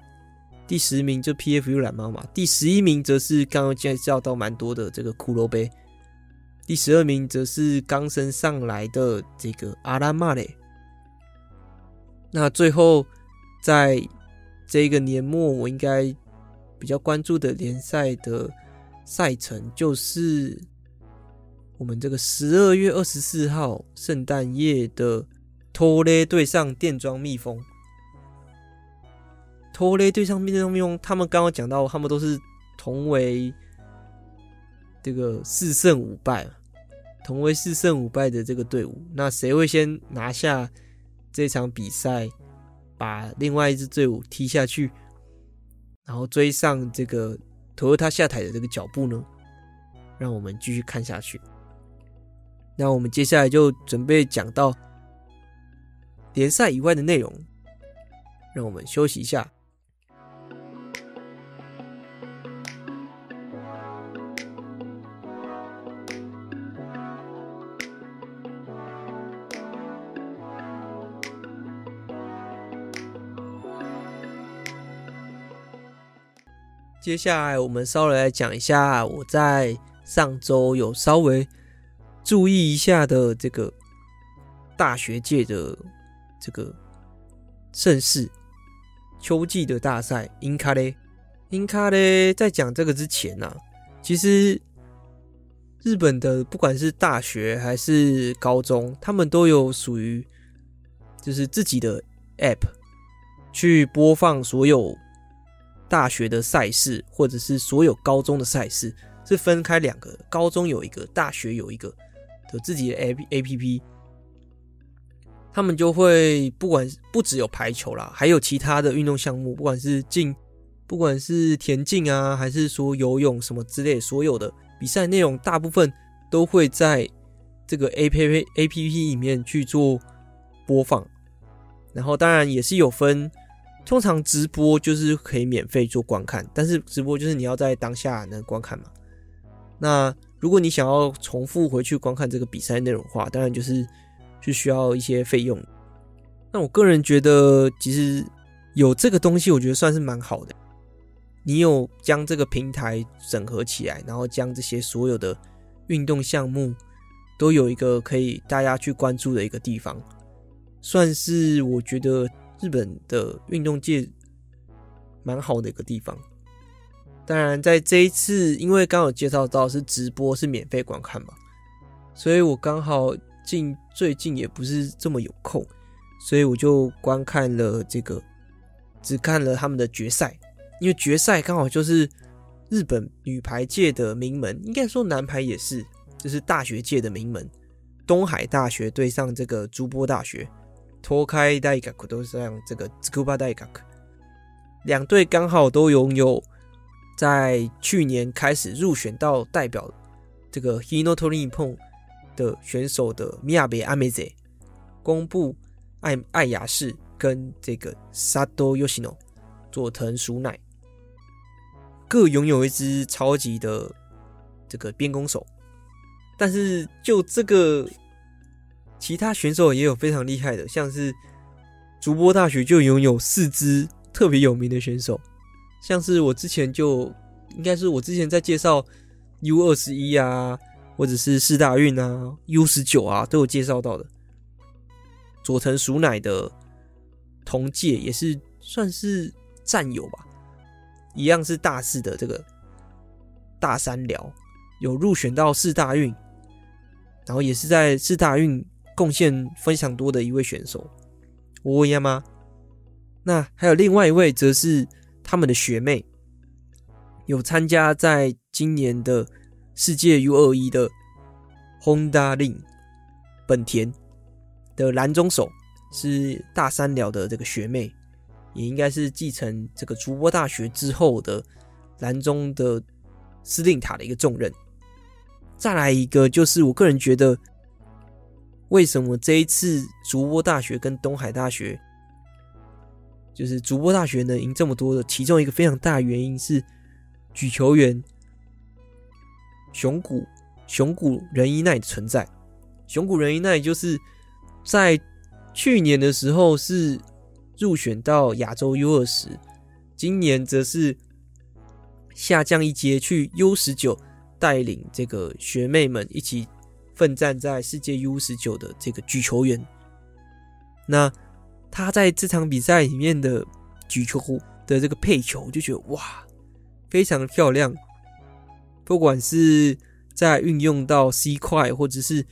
第十名就 PFU 懒猫嘛，第十一名则是刚刚介绍到蛮多的这个骷髅杯，第十二名则是刚升上来的这个阿拉玛嘞。那最后在这个年末，我应该比较关注的联赛的。赛程就是我们这个十二月二十四号圣诞夜的拖雷对上电装蜜蜂。拖雷对上电装蜜蜂，他们刚刚讲到，他们都是同为这个四胜五败，同为四胜五败的这个队伍。那谁会先拿下这场比赛，把另外一支队伍踢下去，然后追上这个？投他下台的这个脚步呢，让我们继续看下去。那我们接下来就准备讲到联赛以外的内容，让我们休息一下。接下来我们稍微来讲一下我在上周有稍微注意一下的这个大学界的这个盛世，秋季的大赛。英卡嘞，英卡嘞，在讲这个之前呢、啊，其实日本的不管是大学还是高中，他们都有属于就是自己的 app 去播放所有。大学的赛事，或者是所有高中的赛事，是分开两个，高中有一个，大学有一个的自己的 A P A P P，他们就会不管不只有排球啦，还有其他的运动项目，不管是竞，不管是田径啊，还是说游泳什么之类，所有的比赛内容，大部分都会在这个 A P P A P P 里面去做播放，然后当然也是有分。通常直播就是可以免费做观看，但是直播就是你要在当下能观看嘛。那如果你想要重复回去观看这个比赛内容的话，当然就是就需要一些费用。那我个人觉得，其实有这个东西，我觉得算是蛮好的。你有将这个平台整合起来，然后将这些所有的运动项目都有一个可以大家去关注的一个地方，算是我觉得。日本的运动界蛮好的一个地方，当然在这一次，因为刚好介绍到是直播是免费观看嘛，所以我刚好进最近也不是这么有空，所以我就观看了这个，只看了他们的决赛，因为决赛刚好就是日本女排界的名门，应该说男排也是，就是大学界的名门，东海大学对上这个筑波大学。脱开大学都是像这个筑波大学，两队刚好都拥有在去年开始入选到代表这个 hino torino 碰的选手的宫部爱美子、宫部爱爱雅士跟这个 Sato Yoshino 佐藤鼠乃各拥有一支超级的这个边攻手，但是就这个。其他选手也有非常厉害的，像是筑波大学就拥有四支特别有名的选手，像是我之前就应该是我之前在介绍 U 二十一啊，或者是四大运啊、U 十九啊都有介绍到的。佐藤鼠乃的同届也是算是战友吧，一样是大四的这个大三寮有入选到四大运，然后也是在四大运贡献非常多的一位选手。我问一下吗？那还有另外一位则是他们的学妹，有参加在今年的世界 U 二一的 Honda 令本田。的蓝中手是大三寮的这个学妹，也应该是继承这个筑波大学之后的蓝中的司令塔的一个重任。再来一个就是我个人觉得，为什么这一次筑波大学跟东海大学，就是筑波大学能赢这么多的，其中一个非常大的原因是举球员熊谷熊谷仁一奈的存在。熊谷仁一奈就是。在去年的时候是入选到亚洲 U 二十，今年则是下降一阶去 U 十九，带领这个学妹们一起奋战在世界 U 十九的这个举球员。那他在这场比赛里面的举球的这个配球，就觉得哇，非常漂亮。不管是在运用到 C 块，或者是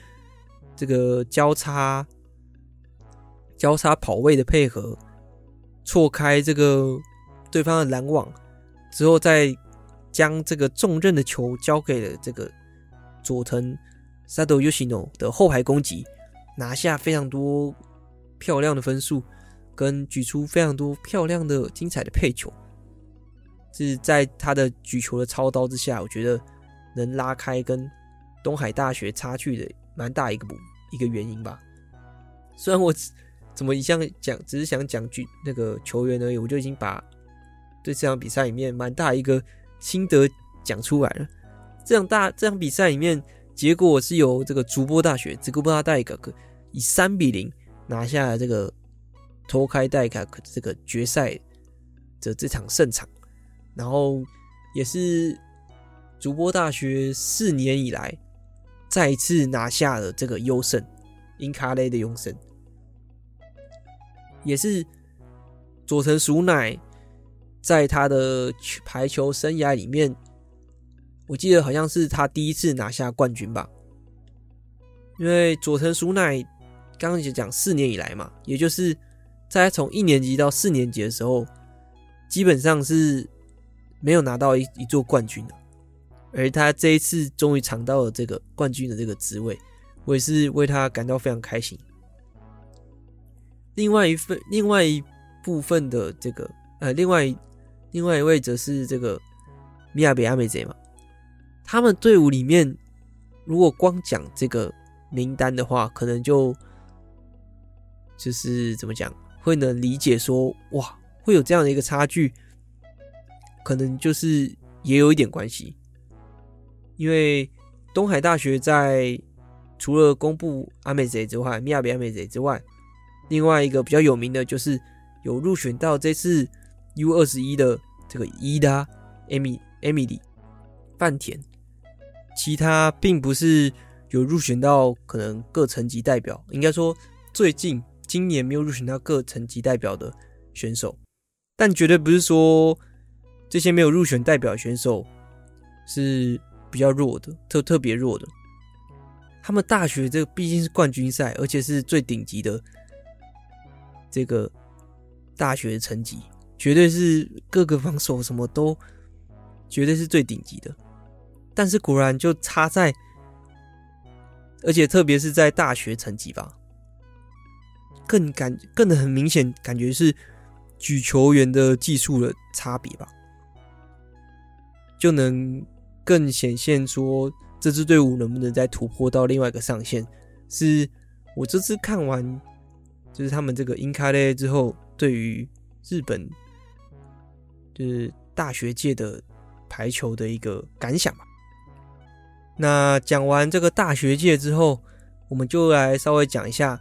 这个交叉。交叉跑位的配合，错开这个对方的拦网之后，再将这个重任的球交给了这个佐藤 Sado Yoshino 的后排攻击，拿下非常多漂亮的分数，跟举出非常多漂亮的精彩的配球，是在他的举球的操刀之下，我觉得能拉开跟东海大学差距的蛮大一个一个原因吧。虽然我。怎么一向讲，只是想讲句那个球员而已，我就已经把对这场比赛里面蛮大一个心得讲出来了。这场大这场比赛里面，结果是由这个筑波大学这个波大代卡克以三比零拿下了这个脱开代卡克这个决赛的这场胜场，然后也是筑波大学四年以来再一次拿下了这个优胜，英卡雷的优胜。也是佐藤鼠乃在他的排球生涯里面，我记得好像是他第一次拿下冠军吧。因为佐藤鼠乃刚刚也讲四年以来嘛，也就是在从一年级到四年级的时候，基本上是没有拿到一一座冠军的。而他这一次终于尝到了这个冠军的这个滋味，我也是为他感到非常开心。另外一份，另外一部分的这个，呃，另外另外一位则是这个米亚比阿美贼嘛。他们队伍里面，如果光讲这个名单的话，可能就就是怎么讲，会能理解说，哇，会有这样的一个差距，可能就是也有一点关系，因为东海大学在除了公布阿美贼之外，米亚比阿美贼之外。另外一个比较有名的就是有入选到这次 U 二十一的这个伊达艾米艾米里饭田，其他并不是有入选到可能各层级代表，应该说最近今年没有入选到各层级代表的选手，但绝对不是说这些没有入选代表选手是比较弱的，特特别弱的。他们大学这毕竟是冠军赛，而且是最顶级的。这个大学成绩绝对是各个防守什么都绝对是最顶级的，但是果然就差在，而且特别是在大学成绩吧，更感更的很明显，感觉是举球员的技术的差别吧，就能更显现说这支队伍能不能再突破到另外一个上限。是我这次看完。就是他们这个英卡雷之后，对于日本就是大学界的排球的一个感想吧。那讲完这个大学界之后，我们就来稍微讲一下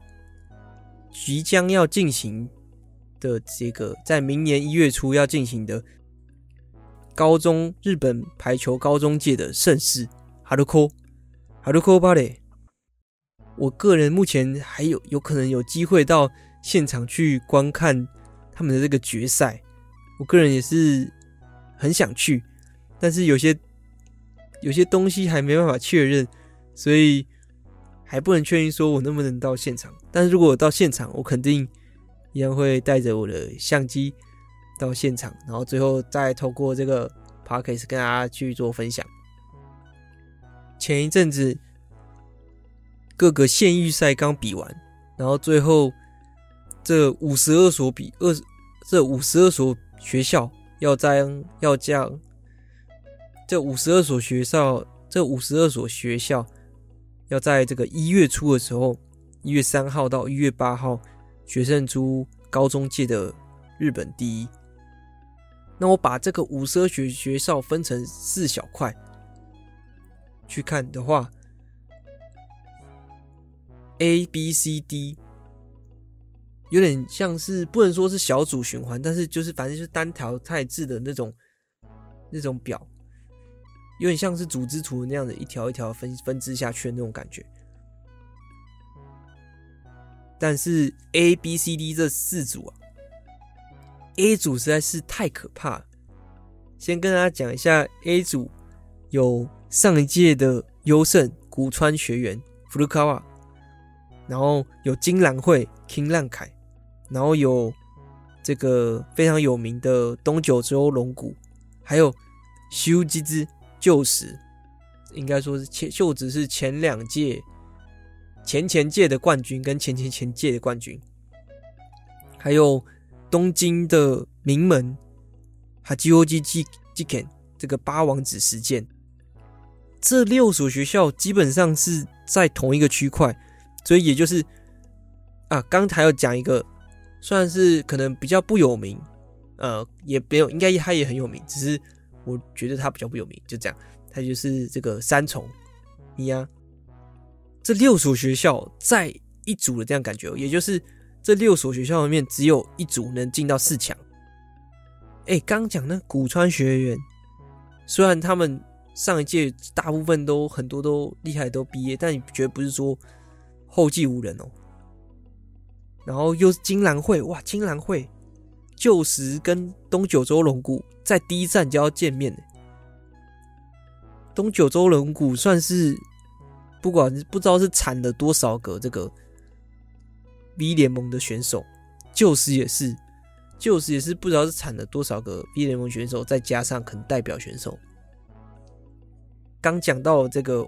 即将要进行的这个在明年一月初要进行的高中日本排球高中界的盛事哈鲁科。哈鲁科巴雷。我个人目前还有有可能有机会到现场去观看他们的这个决赛，我个人也是很想去，但是有些有些东西还没办法确认，所以还不能确定说我能不能到现场。但是如果我到现场，我肯定一样会带着我的相机到现场，然后最后再透过这个 podcast 跟大家去做分享。前一阵子。各个县域赛刚比完，然后最后这五十二所比二，这五十二所学校要将要将这五十二所学校，这五十二所学校要在这个一月初的时候，一月三号到一月八号决胜出高中界的日本第一。那我把这个五十二学学校分成四小块去看的话。A、B、C、D，有点像是不能说是小组循环，但是就是反正就是单条太制的那种那种表，有点像是组织图那样的一条一条分分支下去的那种感觉。但是 A、B、C、D 这四组啊，A 组实在是太可怕。先跟大家讲一下 A 组有上一届的优胜古川学园福鲁卡瓦。然后有金兰会 King 浪凯，然后有这个非常有名的东九州龙谷，还有修吉之旧时，应该说是前秀子是前两届、前前届的冠军跟前前前届的冠军，还有东京的名门哈基欧基基基肯这个八王子实践，这六所学校基本上是在同一个区块。所以也就是啊，刚才要讲一个，算是可能比较不有名，呃，也没有，应该他也很有名，只是我觉得他比较不有名，就这样。他就是这个三重米亚，这六所学校在一组的这样感觉，也就是这六所学校里面只有一组能进到四强。哎，刚讲那古川学院，虽然他们上一届大部分都很多都厉害都毕业，但你觉得不是说。后继无人哦，然后又是金兰会哇，金兰会旧时跟东九州龙谷在第一站就要见面。东九州龙谷算是不管不知道是产了多少个这个 V 联盟的选手，旧时也是旧时也是不知道是产了多少个 V 联盟选手，再加上可能代表选手。刚讲到这个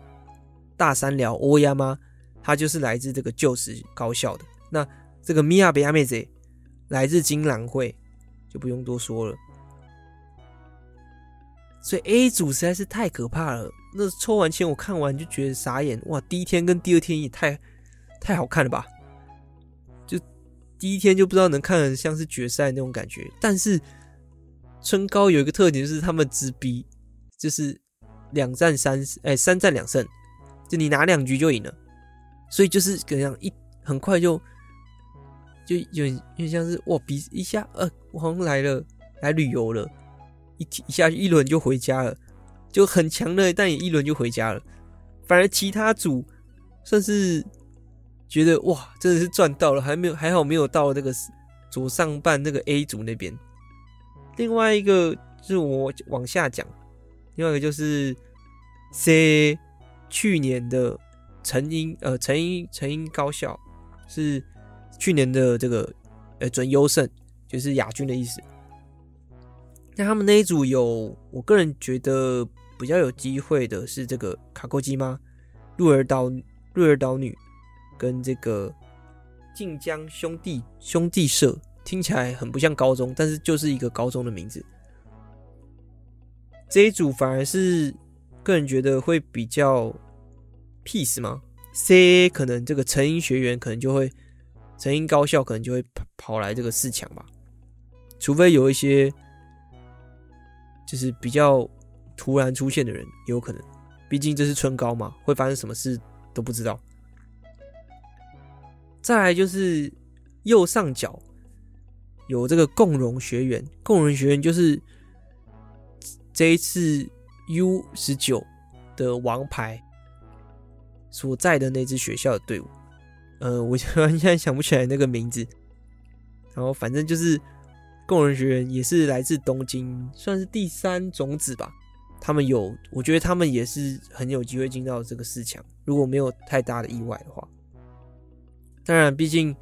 大三寮欧亚吗？他就是来自这个旧时高校的，那这个米亚比亚妹子来自金兰会，就不用多说了。所以 A 组实在是太可怕了。那抽完签我看完就觉得傻眼，哇！第一天跟第二天也太太好看了吧？第一天就不知道能看的像是决赛那种感觉。但是春高有一个特点就是他们直逼就是两战三哎、三战两胜，就你拿两局就赢了。所以就是怎样一很快就就有点有点像是哇，比一下呃，我好像来了来旅游了，一一下一轮就回家了，就很强的，但也一轮就回家了。反而其他组算是觉得哇，真的是赚到了，还没有还好没有到那个左上半那个 A 组那边。另外一个就是我往下讲，另外一个就是 C 去年的。成英呃，成英成英高校是去年的这个呃准优胜，就是亚军的意思。那他们那一组有，我个人觉得比较有机会的是这个卡勾基吗？鹿儿岛鹿儿岛女跟这个晋江兄弟兄弟社，听起来很不像高中，但是就是一个高中的名字。这一组反而是个人觉得会比较。Peace 吗？C 可能这个成英学员可能就会，成英高校可能就会跑跑来这个四强吧，除非有一些就是比较突然出现的人，有可能，毕竟这是春高嘛，会发生什么事都不知道。再来就是右上角有这个共荣学园，共荣学园就是这一次 U 十九的王牌。所在的那支学校的队伍。呃，我 现在想不起来那个名字。然后反正就是共荣学园也是来自东京，算是第三种子吧。他们有，我觉得他们也是很有机会进到这个四强，如果没有太大的意外的话。当然，毕竟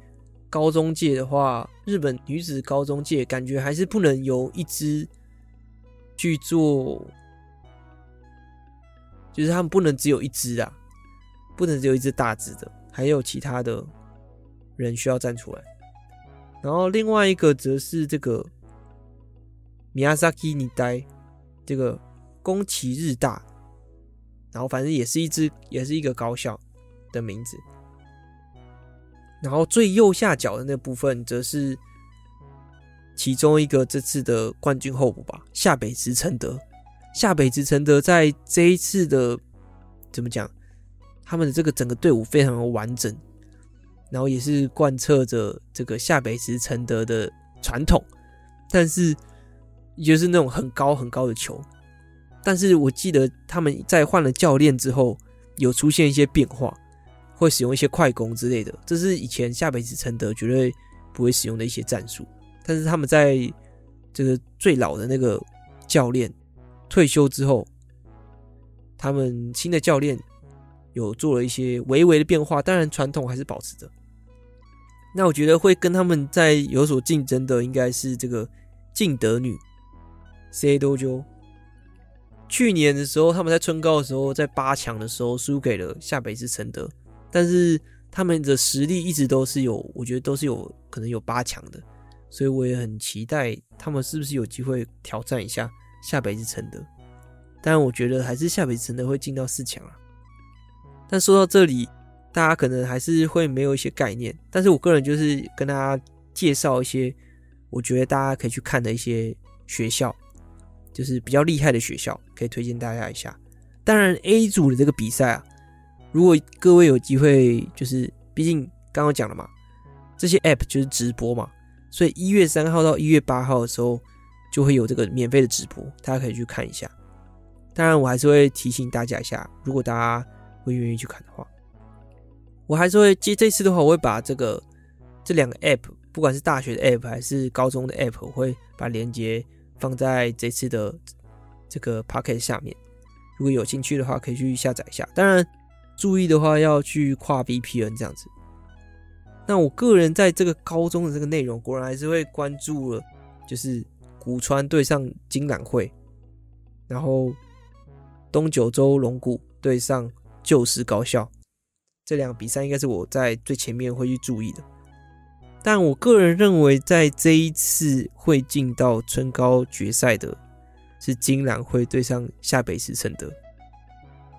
高中界的话，日本女子高中界感觉还是不能由一支去做，就是他们不能只有一支啊，不能只有一支大支的，还有其他的人需要站出来。然后另外一个则是这个 Miyazaki Nida，这个。宫崎日大，然后反正也是一支，也是一个高校的名字。然后最右下角的那部分，则是其中一个这次的冠军候补吧，下北直承德。下北直承德在这一次的怎么讲？他们的这个整个队伍非常的完整，然后也是贯彻着这个下北直承德的传统，但是就是那种很高很高的球。但是我记得他们在换了教练之后，有出现一些变化，会使用一些快攻之类的，这是以前下北直承德绝对不会使用的一些战术。但是他们在这个最老的那个教练退休之后，他们新的教练有做了一些微微的变化，当然传统还是保持着。那我觉得会跟他们在有所竞争的，应该是这个静德女 C 多九。去年的时候，他们在春高的时候，在八强的时候输给了下北直承德，但是他们的实力一直都是有，我觉得都是有可能有八强的，所以我也很期待他们是不是有机会挑战一下下北直承德。但我觉得还是下北直承德会进到四强啊。但说到这里，大家可能还是会没有一些概念，但是我个人就是跟大家介绍一些我觉得大家可以去看的一些学校。就是比较厉害的学校，可以推荐大家一下。当然，A 组的这个比赛啊，如果各位有机会，就是毕竟刚刚讲了嘛，这些 App 就是直播嘛，所以一月三号到一月八号的时候就会有这个免费的直播，大家可以去看一下。当然，我还是会提醒大家一下，如果大家会愿意去看的话，我还是会接这次的话，我会把这个这两个 App，不管是大学的 App 还是高中的 App，我会把链接。放在这次的这个 p o c k e t 下面，如果有兴趣的话，可以去下载一下。当然，注意的话要去跨 VPN 这样子。那我个人在这个高中的这个内容，果然还是会关注了，就是古川对上金兰会，然后东九州龙谷对上旧时高校，这两个比赛应该是我在最前面会去注意的。但我个人认为，在这一次会进到春高决赛的是金兰会对上下北直承德，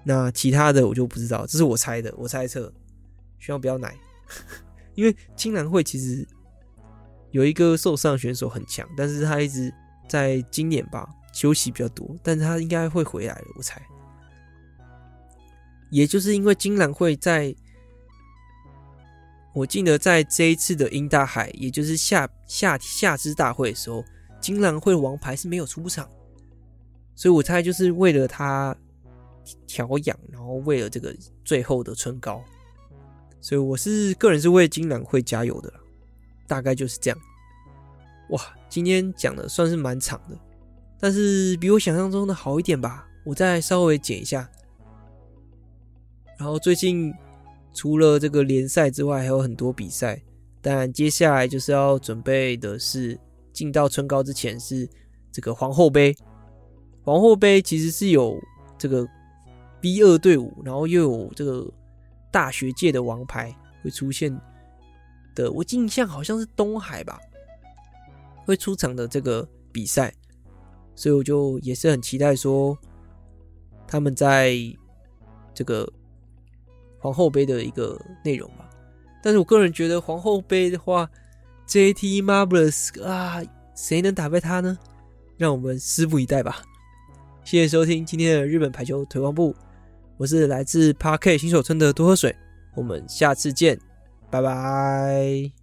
那其他的我就不知道，这是我猜的，我猜测，希望不要奶，因为金兰会其实有一个受伤选手很强，但是他一直在今年吧休息比较多，但是他应该会回来的，我猜，也就是因为金兰会在。我记得在这一次的英大海，也就是夏夏夏之大会的时候，金兰会王牌是没有出场，所以我猜就是为了他调养，然后为了这个最后的春高，所以我是个人是为金兰会加油的，大概就是这样。哇，今天讲的算是蛮长的，但是比我想象中的好一点吧，我再稍微剪一下，然后最近。除了这个联赛之外，还有很多比赛。当然，接下来就是要准备的是进到春高之前是这个皇后杯。皇后杯其实是有这个 B 二队伍，然后又有这个大学界的王牌会出现的。我印象好像是东海吧，会出场的这个比赛，所以我就也是很期待说他们在这个。皇后杯的一个内容吧，但是我个人觉得皇后杯的话，JT Marvelous 啊，谁能打败他呢？让我们拭目以待吧。谢谢收听今天的日本排球推广部，我是来自 Park 新手村的多喝水，我们下次见，拜拜。